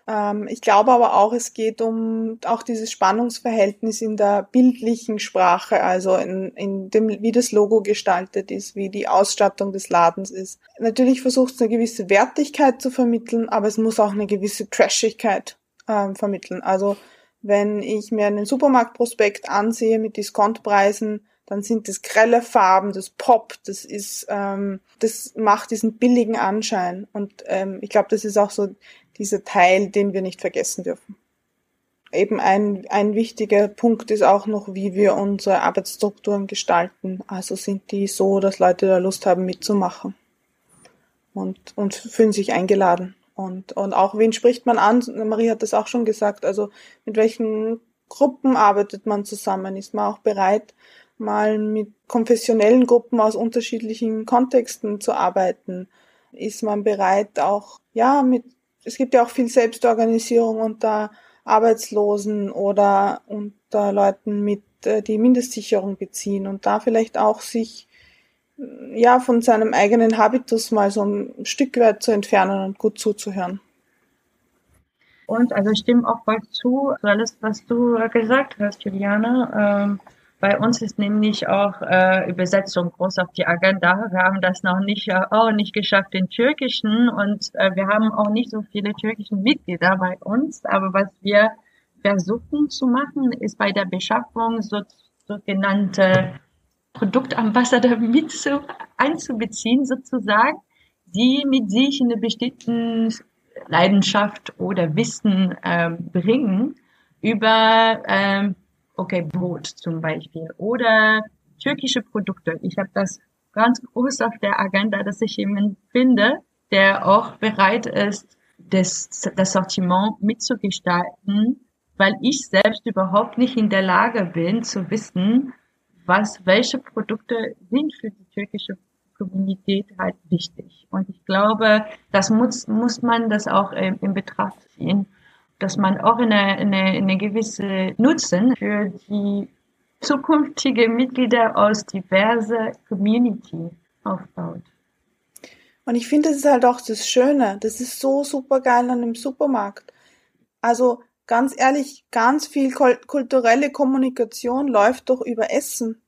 Ähm, ich glaube aber auch, es geht um auch dieses Spannungsverhältnis in der bildlichen Sprache, also in, in dem, wie das Logo gestaltet ist, wie die Ausstattung des Ladens ist. Natürlich versucht es eine gewisse Wertigkeit zu vermitteln, aber es muss auch eine gewisse Trashigkeit ähm, vermitteln. Also wenn ich mir einen Supermarktprospekt ansehe mit Diskontpreisen, dann sind das grelle Farben, das Pop, das ist, ähm, das macht diesen billigen Anschein. Und ähm, ich glaube, das ist auch so dieser Teil, den wir nicht vergessen dürfen. Eben ein, ein wichtiger Punkt ist auch noch, wie wir unsere Arbeitsstrukturen gestalten. Also sind die so, dass Leute da Lust haben mitzumachen und, und fühlen sich eingeladen. Und, und auch wen spricht man an? Marie hat das auch schon gesagt. Also mit welchen Gruppen arbeitet man zusammen? Ist man auch bereit, mal mit konfessionellen Gruppen aus unterschiedlichen Kontexten zu arbeiten? Ist man bereit, auch, ja, mit, es gibt ja auch viel Selbstorganisierung unter Arbeitslosen oder unter Leuten mit, äh, die Mindestsicherung beziehen und da vielleicht auch sich, ja, von seinem eigenen Habitus mal so ein Stück weit zu entfernen und gut zuzuhören. Und also ich stimme auch voll zu, alles, was du gesagt hast, Juliane. Ähm bei uns ist nämlich auch äh, Übersetzung groß auf die Agenda. Wir haben das noch nicht äh, auch nicht geschafft in Türkischen und äh, wir haben auch nicht so viele türkischen Mitglieder bei uns. Aber was wir versuchen zu machen, ist bei der Beschaffung so sogenannte Produktambassador *laughs* mit zu, einzubeziehen sozusagen, die mit sich eine bestimmte Leidenschaft oder Wissen äh, bringen über ähm, okay, Brot zum Beispiel oder türkische Produkte. Ich habe das ganz groß auf der Agenda, dass ich jemanden finde, der auch bereit ist, das, das Sortiment mitzugestalten, weil ich selbst überhaupt nicht in der Lage bin zu wissen, was, welche Produkte sind für die türkische Communität halt wichtig. Und ich glaube, das muss, muss man das auch in, in Betracht ziehen dass man auch eine, eine, eine gewisse Nutzen für die zukünftige Mitglieder aus diverse Community aufbaut. Und ich finde, das ist halt auch das Schöne. Das ist so super geil an einem Supermarkt. Also ganz ehrlich, ganz viel kulturelle Kommunikation läuft doch über Essen.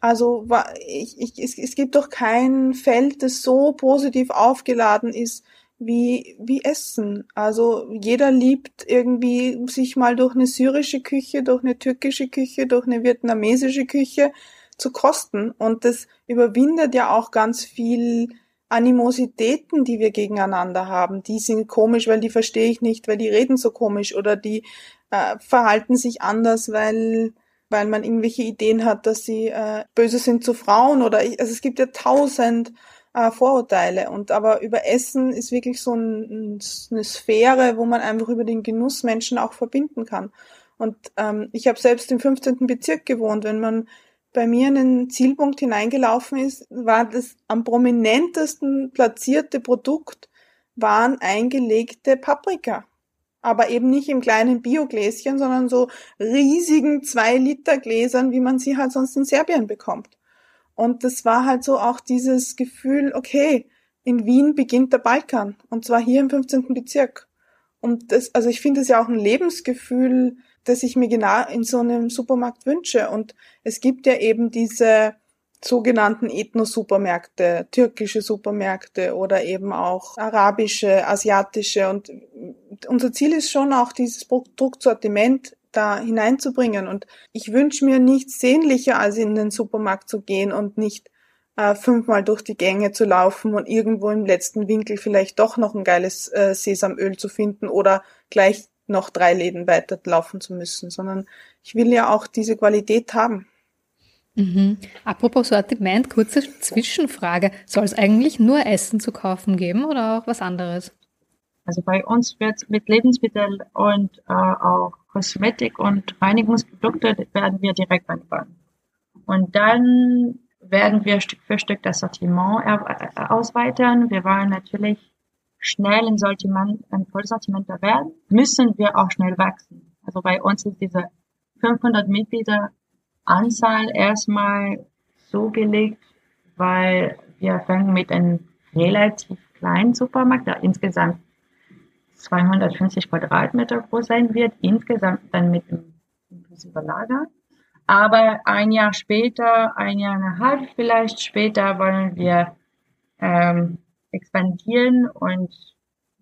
Also ich, ich, es, es gibt doch kein Feld, das so positiv aufgeladen ist wie, wie Essen. Also jeder liebt irgendwie sich mal durch eine syrische Küche, durch eine türkische Küche, durch eine vietnamesische Küche zu kosten. Und das überwindet ja auch ganz viel Animositäten, die wir gegeneinander haben. Die sind komisch, weil die verstehe ich nicht, weil die reden so komisch oder die äh, verhalten sich anders, weil weil man irgendwelche Ideen hat, dass sie äh, böse sind zu Frauen oder ich, also es gibt ja tausend äh, Vorurteile und aber über Essen ist wirklich so ein, eine Sphäre, wo man einfach über den Genuss Menschen auch verbinden kann. Und ähm, ich habe selbst im 15. Bezirk gewohnt. Wenn man bei mir in den Zielpunkt hineingelaufen ist, war das am prominentesten platzierte Produkt waren eingelegte Paprika aber eben nicht im kleinen Biogläschen, sondern so riesigen zwei Liter Gläsern, wie man sie halt sonst in Serbien bekommt. Und das war halt so auch dieses Gefühl, okay, in Wien beginnt der Balkan und zwar hier im 15. Bezirk. Und das, also ich finde es ja auch ein Lebensgefühl, das ich mir genau in so einem Supermarkt wünsche. Und es gibt ja eben diese sogenannten Ethno-Supermärkte, türkische Supermärkte oder eben auch arabische, asiatische. Und unser Ziel ist schon auch dieses Produktsortiment da hineinzubringen. Und ich wünsche mir nichts sehnlicher, als in den Supermarkt zu gehen und nicht äh, fünfmal durch die Gänge zu laufen und irgendwo im letzten Winkel vielleicht doch noch ein geiles äh, Sesamöl zu finden oder gleich noch drei Läden weiterlaufen zu müssen, sondern ich will ja auch diese Qualität haben. Mhm. Apropos Sortiment, kurze Zwischenfrage. Soll es eigentlich nur Essen zu kaufen geben oder auch was anderes? Also bei uns wird mit Lebensmitteln und äh, auch Kosmetik und Reinigungsprodukte werden wir direkt anfangen. Und dann werden wir Stück für Stück das Sortiment äh, ausweitern. Wir wollen natürlich schnell ein Sortiment, ein Vollsortiment werden, müssen wir auch schnell wachsen. Also bei uns ist diese 500 Mitglieder Anzahl erstmal so gelegt, weil wir fangen mit einem relativ kleinen Supermarkt, der insgesamt 250 Quadratmeter groß sein wird, insgesamt dann mit inklusive Lager. Aber ein Jahr später, ein Jahr und ein halb vielleicht später wollen wir ähm, expandieren und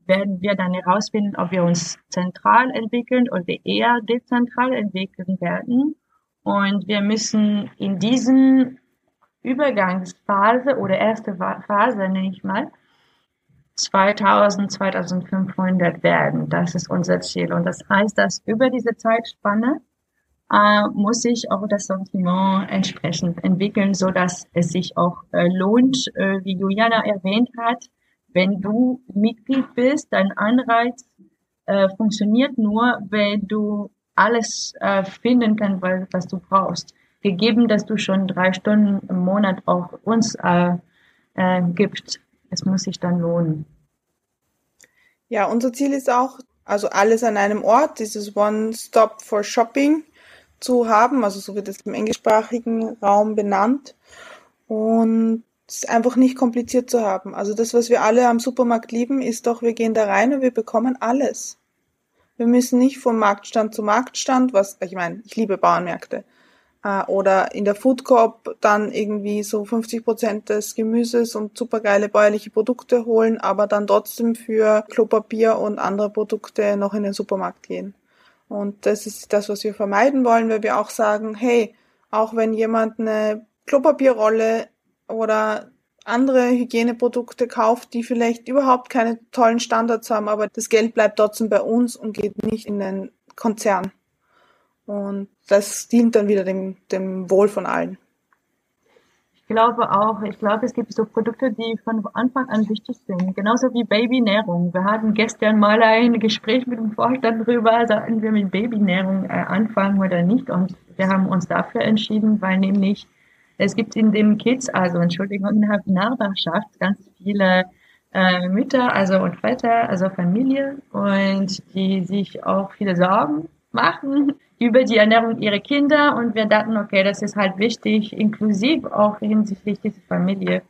werden wir dann herausfinden, ob wir uns zentral entwickeln oder eher dezentral entwickeln werden. Und wir müssen in diesen Übergangsphase oder erste Phase, nenne ich mal, 2000, 2500 werden. Das ist unser Ziel. Und das heißt, dass über diese Zeitspanne äh, muss sich auch das Sortiment entsprechend entwickeln, so dass es sich auch äh, lohnt, äh, wie Juliana erwähnt hat, wenn du Mitglied bist, dein Anreiz äh, funktioniert nur, wenn du alles äh, finden kann, was du brauchst. Gegeben, dass du schon drei Stunden im Monat auch uns äh, äh, gibst. Es muss sich dann lohnen. Ja, unser Ziel ist auch, also alles an einem Ort, dieses One-Stop for Shopping zu haben, also so wird es im englischsprachigen Raum benannt. Und es einfach nicht kompliziert zu haben. Also das, was wir alle am Supermarkt lieben, ist doch, wir gehen da rein und wir bekommen alles. Wir müssen nicht vom Marktstand zu Marktstand, was, ich meine, ich liebe Bauernmärkte, äh, oder in der Food Coop dann irgendwie so 50 Prozent des Gemüses und supergeile bäuerliche Produkte holen, aber dann trotzdem für Klopapier und andere Produkte noch in den Supermarkt gehen. Und das ist das, was wir vermeiden wollen, weil wir auch sagen, hey, auch wenn jemand eine Klopapierrolle oder andere Hygieneprodukte kauft, die vielleicht überhaupt keine tollen Standards haben, aber das Geld bleibt trotzdem bei uns und geht nicht in den Konzern. Und das dient dann wieder dem, dem Wohl von allen. Ich glaube auch, ich glaube, es gibt so Produkte, die von Anfang an wichtig sind. Genauso wie Babynährung. Wir hatten gestern mal ein Gespräch mit dem Vorstand darüber, sollten wir mit Babynährung äh, anfangen oder nicht. Und wir haben uns dafür entschieden, weil nämlich es gibt in dem Kids, also Entschuldigung, innerhalb der Nachbarschaft ganz viele äh, Mütter, also und Väter, also Familie und die sich auch viele Sorgen machen über die Ernährung ihrer Kinder und wir dachten, okay, das ist halt wichtig, inklusiv auch hinsichtlich dieser Familie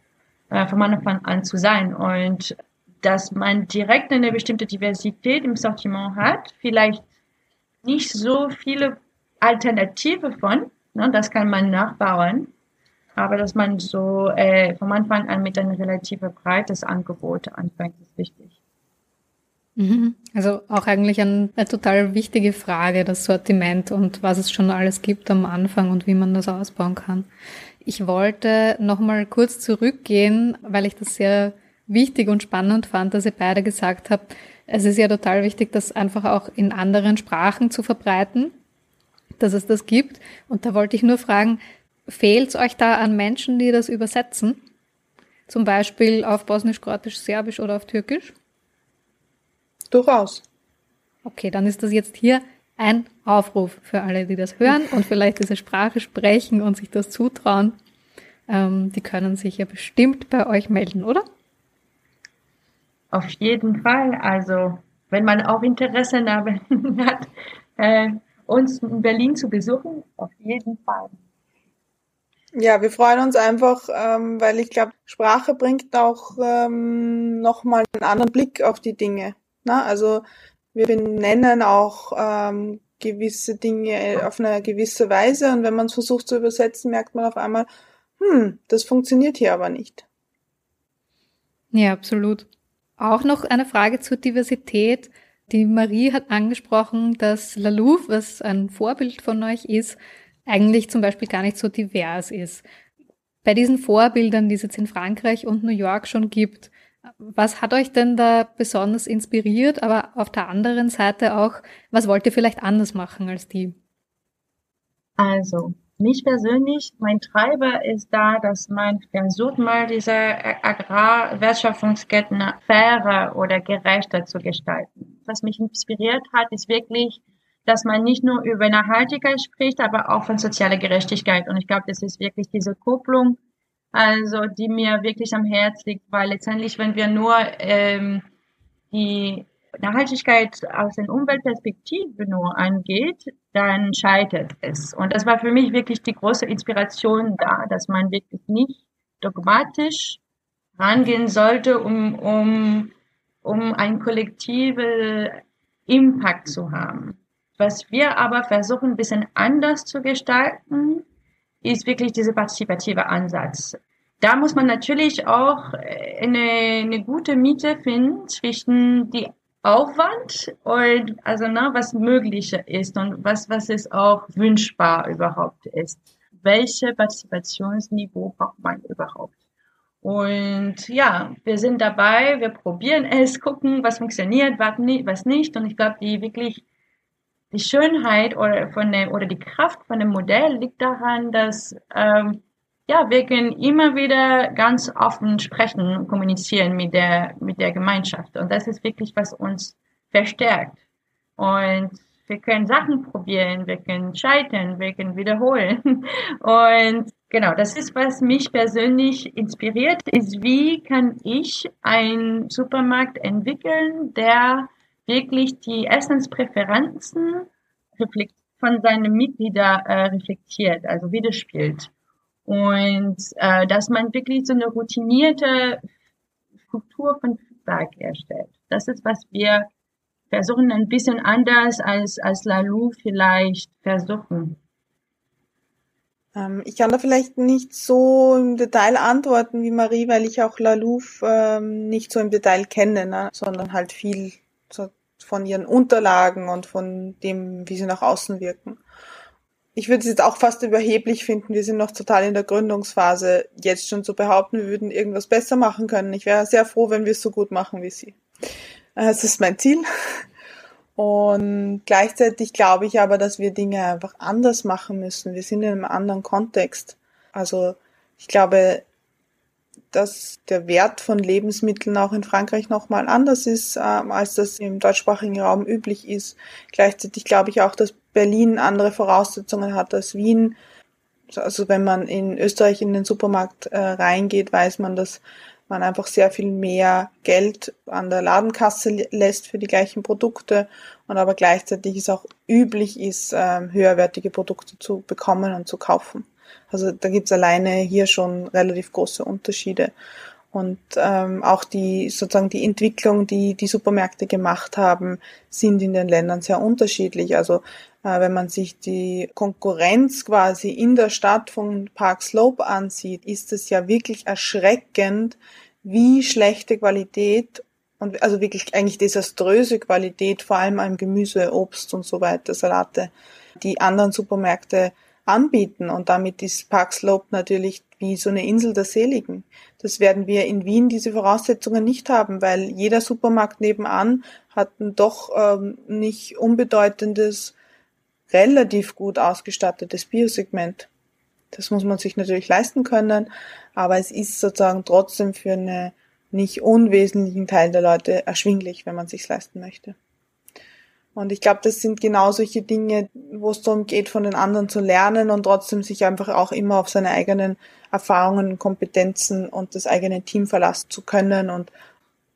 äh, von Anfang an zu sein und dass man direkt eine bestimmte Diversität im Sortiment hat, vielleicht nicht so viele Alternative von, ne, das kann man nachbauen, aber dass man so äh, vom Anfang an mit einem relativ breites Angebot anfängt, ist wichtig. Mhm. Also auch eigentlich eine, total wichtige Frage, das Sortiment und was es schon alles gibt am Anfang und wie man das ausbauen kann. Ich wollte nochmal kurz zurückgehen, weil ich das sehr wichtig und spannend fand, dass ihr beide gesagt habt, es ist ja total wichtig, das einfach auch in anderen Sprachen zu verbreiten, dass es das gibt. Und da wollte ich nur fragen, fehlt es euch da an Menschen, die das übersetzen? Zum Beispiel auf Bosnisch, Kroatisch, Serbisch oder auf Türkisch? Durchaus. Okay, dann ist das jetzt hier ein Aufruf für alle, die das hören und vielleicht diese Sprache sprechen und sich das zutrauen. Ähm, die können sich ja bestimmt bei euch melden, oder? Auf jeden Fall. Also, wenn man auch Interesse *laughs* hat, äh, uns in Berlin zu besuchen, auf jeden Fall. Ja, wir freuen uns einfach, ähm, weil ich glaube, Sprache bringt auch ähm, nochmal einen anderen Blick auf die Dinge. Na? Also wir benennen auch ähm, gewisse Dinge auf eine gewisse Weise und wenn man es versucht zu übersetzen, merkt man auf einmal, hm, das funktioniert hier aber nicht. Ja, absolut. Auch noch eine Frage zur Diversität. Die Marie hat angesprochen, dass La Louvre, was ein Vorbild von euch ist, eigentlich zum Beispiel gar nicht so divers ist. Bei diesen Vorbildern, die es jetzt in Frankreich und New York schon gibt, was hat euch denn da besonders inspiriert? Aber auf der anderen Seite auch, was wollt ihr vielleicht anders machen als die? Also, mich persönlich, mein Treiber ist da, dass man versucht mal diese Agrarwertschöpfungsketten fairer oder gerechter zu gestalten. Was mich inspiriert hat, ist wirklich, dass man nicht nur über Nachhaltigkeit spricht, aber auch von sozialer Gerechtigkeit. Und ich glaube, das ist wirklich diese Kupplung, also die mir wirklich am Herz liegt, weil letztendlich, wenn wir nur ähm, die Nachhaltigkeit aus der Umweltperspektive nur angeht, dann scheitert es. Und das war für mich wirklich die große Inspiration da, dass man wirklich nicht dogmatisch rangehen sollte, um, um, um einen kollektiven Impact zu haben. Was wir aber versuchen, ein bisschen anders zu gestalten, ist wirklich dieser partizipative Ansatz. Da muss man natürlich auch eine, eine gute Miete finden zwischen die Aufwand und also ne, was möglich ist und was was es auch wünschbar überhaupt ist. Welche Partizipationsniveau braucht man überhaupt? Und ja, wir sind dabei, wir probieren es, gucken, was funktioniert, was nicht. Und ich glaube, die wirklich die Schönheit oder von dem oder die Kraft von dem Modell liegt daran, dass ähm, ja, wir können immer wieder ganz offen sprechen und kommunizieren mit der, mit der Gemeinschaft. Und das ist wirklich, was uns verstärkt. Und wir können Sachen probieren, wir können scheitern, wir können wiederholen. *laughs* Und genau, das ist, was mich persönlich inspiriert, ist, wie kann ich einen Supermarkt entwickeln, der wirklich die Essenspräferenzen von seinen Mitgliedern äh, reflektiert, also widerspielt. Und äh, dass man wirklich so eine routinierte Struktur von Feedback erstellt. Das ist, was wir versuchen, ein bisschen anders als, als Lalou vielleicht versuchen. Ähm, ich kann da vielleicht nicht so im Detail antworten wie Marie, weil ich auch Lalou ähm, nicht so im Detail kenne, ne? sondern halt viel so von ihren Unterlagen und von dem, wie sie nach außen wirken ich würde es jetzt auch fast überheblich finden, wir sind noch total in der Gründungsphase, jetzt schon zu behaupten, wir würden irgendwas besser machen können. Ich wäre sehr froh, wenn wir es so gut machen wie Sie. Äh, das ist mein Ziel. Und gleichzeitig glaube ich aber, dass wir Dinge einfach anders machen müssen. Wir sind in einem anderen Kontext. Also ich glaube, dass der Wert von Lebensmitteln auch in Frankreich nochmal anders ist, ähm, als das im deutschsprachigen Raum üblich ist. Gleichzeitig glaube ich auch, dass Berlin andere Voraussetzungen hat als Wien. Also wenn man in Österreich in den Supermarkt äh, reingeht, weiß man, dass man einfach sehr viel mehr Geld an der Ladenkasse lässt für die gleichen Produkte und aber gleichzeitig es auch üblich ist, äh, höherwertige Produkte zu bekommen und zu kaufen. Also da gibt's alleine hier schon relativ große Unterschiede. Und ähm, auch die sozusagen die Entwicklung, die die Supermärkte gemacht haben, sind in den Ländern sehr unterschiedlich. Also äh, wenn man sich die Konkurrenz quasi in der Stadt von Park Slope ansieht, ist es ja wirklich erschreckend, wie schlechte Qualität und also wirklich eigentlich desaströse Qualität, vor allem an Gemüse, Obst und so weiter, Salate, die anderen Supermärkte anbieten. Und damit ist Park Slope natürlich wie so eine Insel der Seligen. Das werden wir in Wien diese Voraussetzungen nicht haben, weil jeder Supermarkt nebenan hat ein doch ähm, nicht unbedeutendes, relativ gut ausgestattetes Biosegment. Das muss man sich natürlich leisten können, aber es ist sozusagen trotzdem für einen nicht unwesentlichen Teil der Leute erschwinglich, wenn man sich leisten möchte. Und ich glaube, das sind genau solche Dinge, wo es darum geht, von den anderen zu lernen und trotzdem sich einfach auch immer auf seine eigenen Erfahrungen, Kompetenzen und das eigene Team verlassen zu können. Und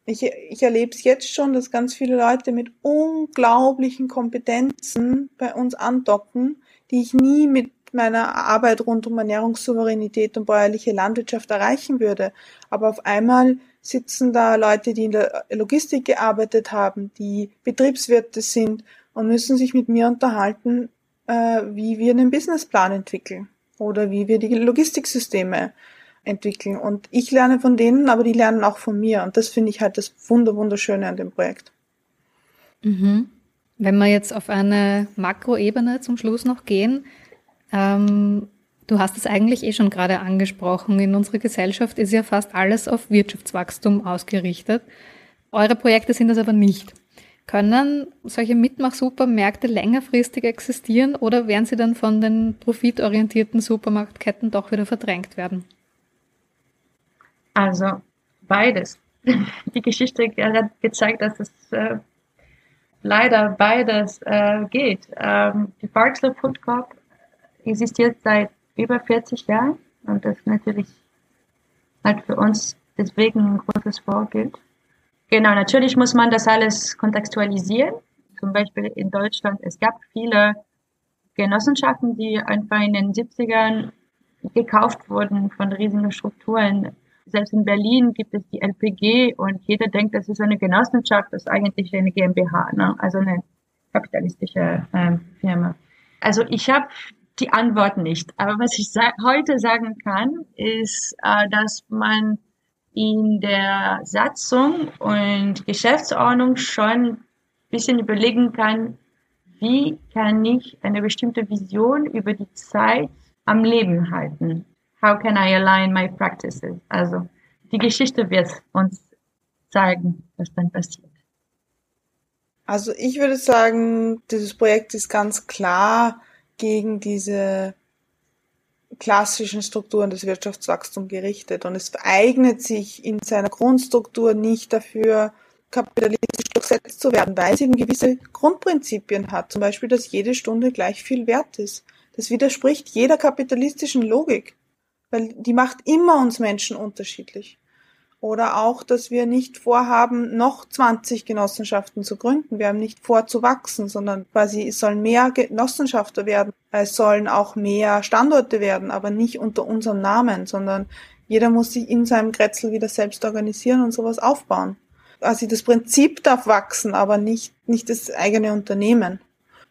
ich, ich erlebe es jetzt schon, dass ganz viele Leute mit unglaublichen Kompetenzen bei uns andocken, die ich nie mit meiner Arbeit rund um Ernährungssouveränität und bäuerliche Landwirtschaft erreichen würde. Aber auf einmal sitzen da Leute, die in der Logistik gearbeitet haben, die Betriebswirte sind und müssen sich mit mir unterhalten, äh, wie wir einen Businessplan entwickeln oder wie wir die Logistiksysteme entwickeln. Und ich lerne von denen, aber die lernen auch von mir. Und das finde ich halt das Wunder Wunderschöne an dem Projekt. Mhm. Wenn wir jetzt auf eine Makroebene zum Schluss noch gehen, ähm, Du hast es eigentlich eh schon gerade angesprochen. In unserer Gesellschaft ist ja fast alles auf Wirtschaftswachstum ausgerichtet. Eure Projekte sind das aber nicht. Können solche Mitmach-Supermärkte längerfristig existieren oder werden sie dann von den profitorientierten Supermarktketten doch wieder verdrängt werden? Also beides. Die Geschichte hat gezeigt, dass es äh, leider beides äh, geht. Ähm, die Parkslow Food Corp existiert seit über 40 Jahren und das natürlich halt für uns deswegen ein großes Vorbild. Genau, natürlich muss man das alles kontextualisieren. Zum Beispiel in Deutschland, es gab viele Genossenschaften, die einfach in den 70ern gekauft wurden von riesigen Strukturen. Selbst in Berlin gibt es die LPG und jeder denkt, das ist eine Genossenschaft, das ist eigentlich eine GmbH, ne? also eine kapitalistische äh, Firma. Also ich habe die Antwort nicht. Aber was ich sa heute sagen kann, ist, äh, dass man in der Satzung und Geschäftsordnung schon ein bisschen überlegen kann, wie kann ich eine bestimmte Vision über die Zeit am Leben halten? How can I align my practices? Also die Geschichte wird uns zeigen, was dann passiert. Also ich würde sagen, dieses Projekt ist ganz klar gegen diese klassischen Strukturen des Wirtschaftswachstums gerichtet und es eignet sich in seiner Grundstruktur nicht dafür, kapitalistisch durchsetzt zu werden, weil es eben gewisse Grundprinzipien hat. Zum Beispiel, dass jede Stunde gleich viel wert ist. Das widerspricht jeder kapitalistischen Logik, weil die macht immer uns Menschen unterschiedlich. Oder auch, dass wir nicht vorhaben, noch 20 Genossenschaften zu gründen. Wir haben nicht vor zu wachsen, sondern quasi es sollen mehr Genossenschaften werden. Es sollen auch mehr Standorte werden, aber nicht unter unserem Namen, sondern jeder muss sich in seinem Kretzel wieder selbst organisieren und sowas aufbauen. Also das Prinzip darf wachsen, aber nicht, nicht das eigene Unternehmen.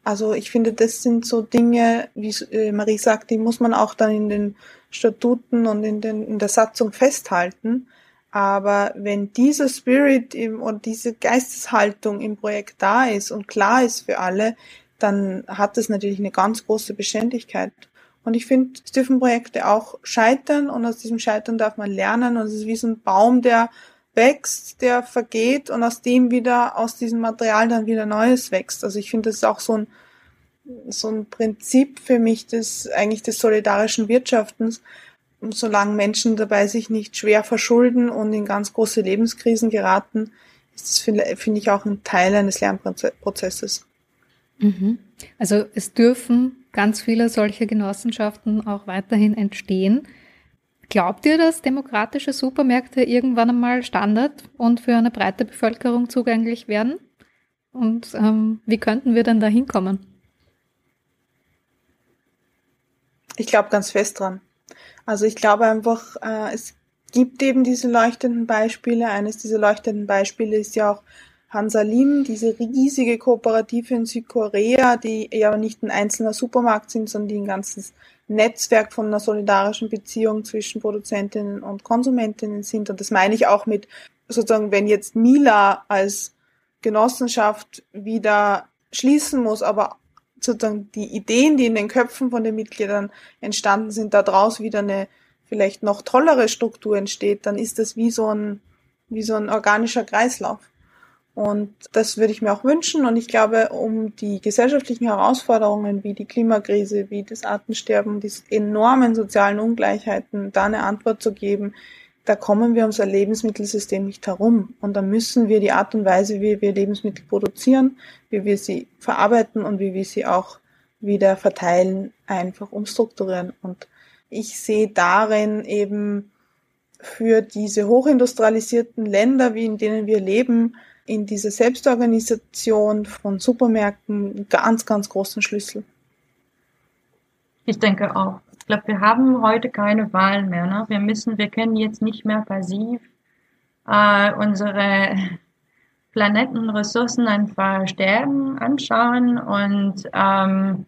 Also ich finde, das sind so Dinge, wie äh, Marie sagt, die muss man auch dann in den Statuten und in, den, in der Satzung festhalten aber wenn dieser Spirit im, und diese Geisteshaltung im Projekt da ist und klar ist für alle, dann hat das natürlich eine ganz große Beständigkeit. Und ich finde, es dürfen Projekte auch scheitern und aus diesem Scheitern darf man lernen und es ist wie so ein Baum, der wächst, der vergeht und aus dem wieder, aus diesem Material dann wieder Neues wächst. Also ich finde, das ist auch so ein, so ein Prinzip für mich des, eigentlich des solidarischen Wirtschaftens, solange Menschen dabei sich nicht schwer verschulden und in ganz große Lebenskrisen geraten, ist das, finde ich, auch ein Teil eines Lernprozesses. Mhm. Also es dürfen ganz viele solche Genossenschaften auch weiterhin entstehen. Glaubt ihr, dass demokratische Supermärkte irgendwann einmal Standard und für eine breite Bevölkerung zugänglich werden? Und ähm, wie könnten wir denn da hinkommen? Ich glaube ganz fest dran. Also ich glaube einfach, äh, es gibt eben diese leuchtenden Beispiele. Eines dieser leuchtenden Beispiele ist ja auch Hansalim, diese riesige Kooperative in Südkorea, die ja nicht ein einzelner Supermarkt sind, sondern die ein ganzes Netzwerk von einer solidarischen Beziehung zwischen Produzentinnen und Konsumentinnen sind. Und das meine ich auch mit sozusagen, wenn jetzt Mila als Genossenschaft wieder schließen muss, aber sozusagen die Ideen, die in den Köpfen von den Mitgliedern entstanden sind, daraus wieder eine vielleicht noch tollere Struktur entsteht, dann ist das wie so ein, wie so ein organischer Kreislauf. Und das würde ich mir auch wünschen. Und ich glaube, um die gesellschaftlichen Herausforderungen wie die Klimakrise, wie das Artensterben, die enormen sozialen Ungleichheiten, da eine Antwort zu geben, da kommen wir unser Lebensmittelsystem nicht herum. Und da müssen wir die Art und Weise, wie wir Lebensmittel produzieren, wie wir sie verarbeiten und wie wir sie auch wieder verteilen, einfach umstrukturieren. Und ich sehe darin eben für diese hochindustrialisierten Länder, wie in denen wir leben, in diese Selbstorganisation von Supermärkten ganz, ganz großen Schlüssel. Ich denke auch. Glaube, wir haben heute keine Wahl mehr. Ne? Wir müssen, wir können jetzt nicht mehr passiv äh, unsere Planetenressourcen einfach sterben anschauen und ähm,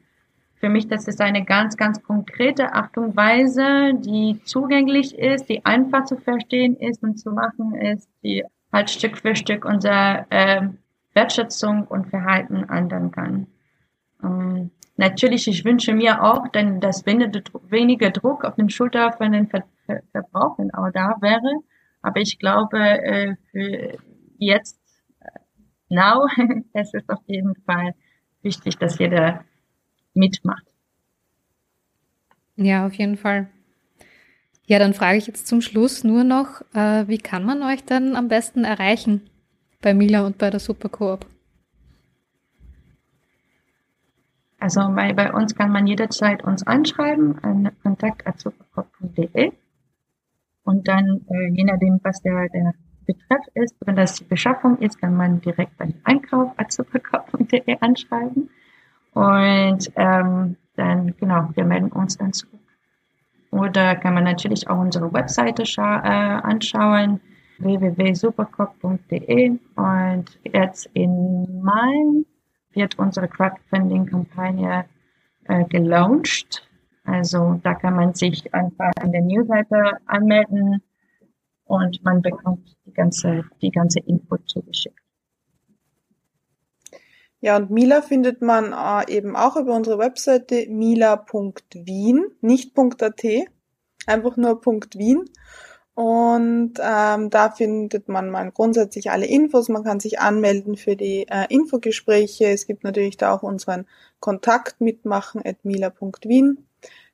für mich, das ist eine ganz, ganz konkrete Art und Weise, die zugänglich ist, die einfach zu verstehen ist und zu machen ist, die halt Stück für Stück unsere äh, Wertschätzung und Verhalten ändern kann. Ähm, natürlich, ich wünsche mir auch, denn dass weniger Druck auf den Schulter von den Ver Ver Verbrauchern auch da wäre. Aber ich glaube, äh, für jetzt, äh, now, *laughs* es ist auf jeden Fall wichtig, dass jeder mitmacht. Ja, auf jeden Fall. Ja, dann frage ich jetzt zum Schluss nur noch, äh, wie kann man euch denn am besten erreichen bei Mila und bei der Supercoop? Also bei, bei uns kann man jederzeit uns anschreiben an kontakt.supercoop.de und dann, äh, je nachdem, was der, der Betreff ist, wenn das die Beschaffung ist, kann man direkt beim Einkauf anschreiben und ähm, dann, genau, wir melden uns dann zurück. Oder kann man natürlich auch unsere Webseite äh, anschauen, www.supercop.de. Und jetzt in Mai wird unsere Crowdfunding-Kampagne äh, gelauncht. Also da kann man sich einfach an der Newsletter anmelden und man bekommt die ganze, die ganze Info zugeschickt. Ja, und Mila findet man äh, eben auch über unsere Webseite mila.wien, nicht .at, einfach nur .wien. Und ähm, da findet man mal grundsätzlich alle Infos. Man kann sich anmelden für die äh, Infogespräche. Es gibt natürlich da auch unseren Kontakt mitmachen at mila.wien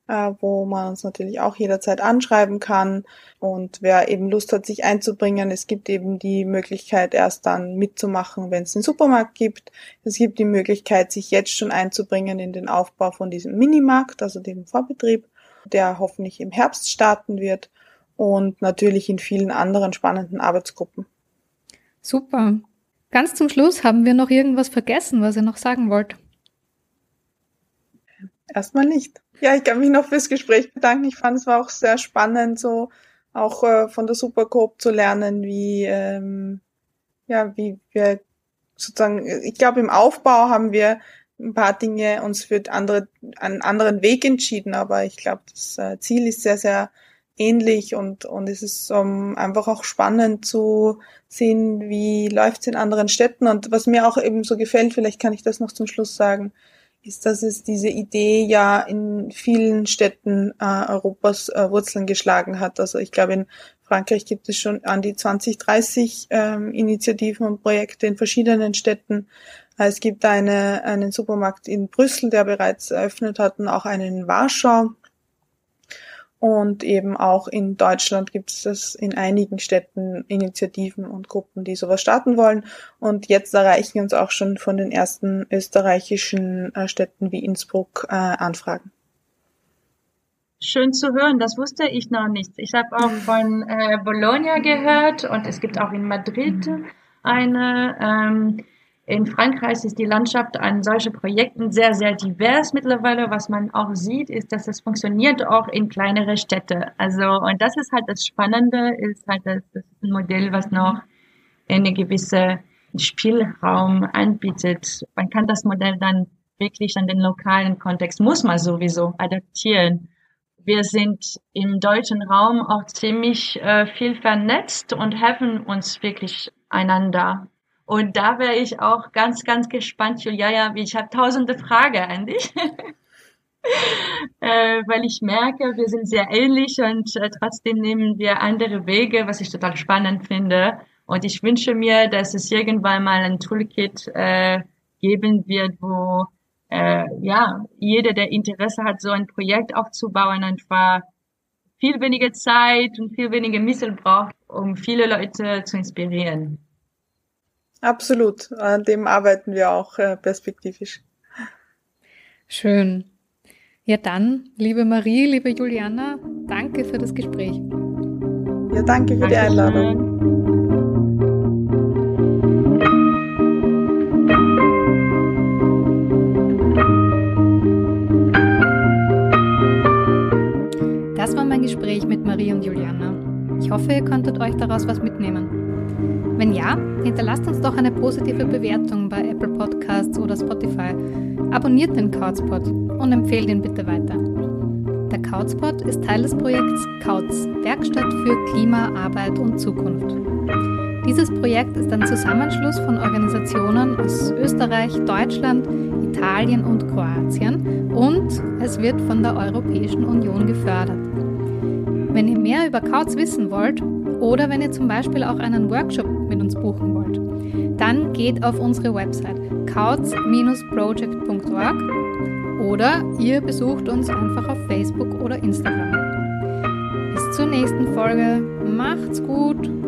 äh, wo man uns natürlich auch jederzeit anschreiben kann. Und wer eben Lust hat, sich einzubringen, es gibt eben die Möglichkeit, erst dann mitzumachen, wenn es den Supermarkt gibt. Es gibt die Möglichkeit, sich jetzt schon einzubringen in den Aufbau von diesem Minimarkt, also dem Vorbetrieb, der hoffentlich im Herbst starten wird und natürlich in vielen anderen spannenden Arbeitsgruppen. Super. Ganz zum Schluss haben wir noch irgendwas vergessen, was ihr noch sagen wollt. Erstmal nicht. Ja, ich kann mich noch fürs Gespräch bedanken. Ich fand es war auch sehr spannend, so auch äh, von der Supercoop zu lernen, wie ähm, ja, wie wir sozusagen, ich glaube im Aufbau haben wir ein paar Dinge uns für andere, einen anderen Weg entschieden, aber ich glaube, das äh, Ziel ist sehr, sehr ähnlich und, und es ist um, einfach auch spannend zu sehen, wie läuft es in anderen Städten und was mir auch eben so gefällt, vielleicht kann ich das noch zum Schluss sagen, ist, dass es diese Idee ja in vielen Städten äh, Europas äh, Wurzeln geschlagen hat. Also ich glaube, in Frankreich gibt es schon an die 20, 30 ähm, Initiativen und Projekte in verschiedenen Städten. Es gibt eine, einen Supermarkt in Brüssel, der bereits eröffnet hat, und auch einen in Warschau. Und eben auch in Deutschland gibt es das in einigen Städten Initiativen und Gruppen, die sowas starten wollen. Und jetzt erreichen uns auch schon von den ersten österreichischen äh, Städten wie Innsbruck äh, Anfragen. Schön zu hören, das wusste ich noch nicht. Ich habe auch von äh, Bologna gehört und es gibt auch in Madrid eine. Ähm, in Frankreich ist die Landschaft an solchen Projekten sehr, sehr divers mittlerweile. Was man auch sieht, ist, dass es funktioniert auch in kleinere Städte. Also, und das ist halt das Spannende, ist halt das, das ist ein Modell, was noch eine gewisse Spielraum anbietet. Man kann das Modell dann wirklich an den lokalen Kontext, muss man sowieso adaptieren. Wir sind im deutschen Raum auch ziemlich äh, viel vernetzt und helfen uns wirklich einander. Und da wäre ich auch ganz, ganz gespannt, Julia, ich habe tausende Fragen an dich. *laughs* äh, weil ich merke, wir sind sehr ähnlich und äh, trotzdem nehmen wir andere Wege, was ich total spannend finde. Und ich wünsche mir, dass es irgendwann mal ein Toolkit äh, geben wird, wo äh, ja jeder, der Interesse hat, so ein Projekt aufzubauen, einfach viel weniger Zeit und viel weniger Mittel braucht, um viele Leute zu inspirieren. Absolut, an dem arbeiten wir auch äh, perspektivisch. Schön. Ja dann, liebe Marie, liebe Juliana, danke für das Gespräch. Ja, danke für die Einladung. Das war mein Gespräch mit Marie und Juliana. Ich hoffe, ihr konntet euch daraus was mitnehmen. Wenn ja, hinterlasst uns doch eine positive Bewertung bei Apple Podcasts oder Spotify. Abonniert den Couchspot und empfehlt ihn bitte weiter. Der Couchspot ist Teil des Projekts Kautz, Werkstatt für Klima, Arbeit und Zukunft. Dieses Projekt ist ein Zusammenschluss von Organisationen aus Österreich, Deutschland, Italien und Kroatien und es wird von der Europäischen Union gefördert. Wenn ihr mehr über Kautz wissen wollt oder wenn ihr zum Beispiel auch einen Workshop mit uns buchen wollt, dann geht auf unsere Website kautz-project.org oder ihr besucht uns einfach auf Facebook oder Instagram. Bis zur nächsten Folge. Macht's gut!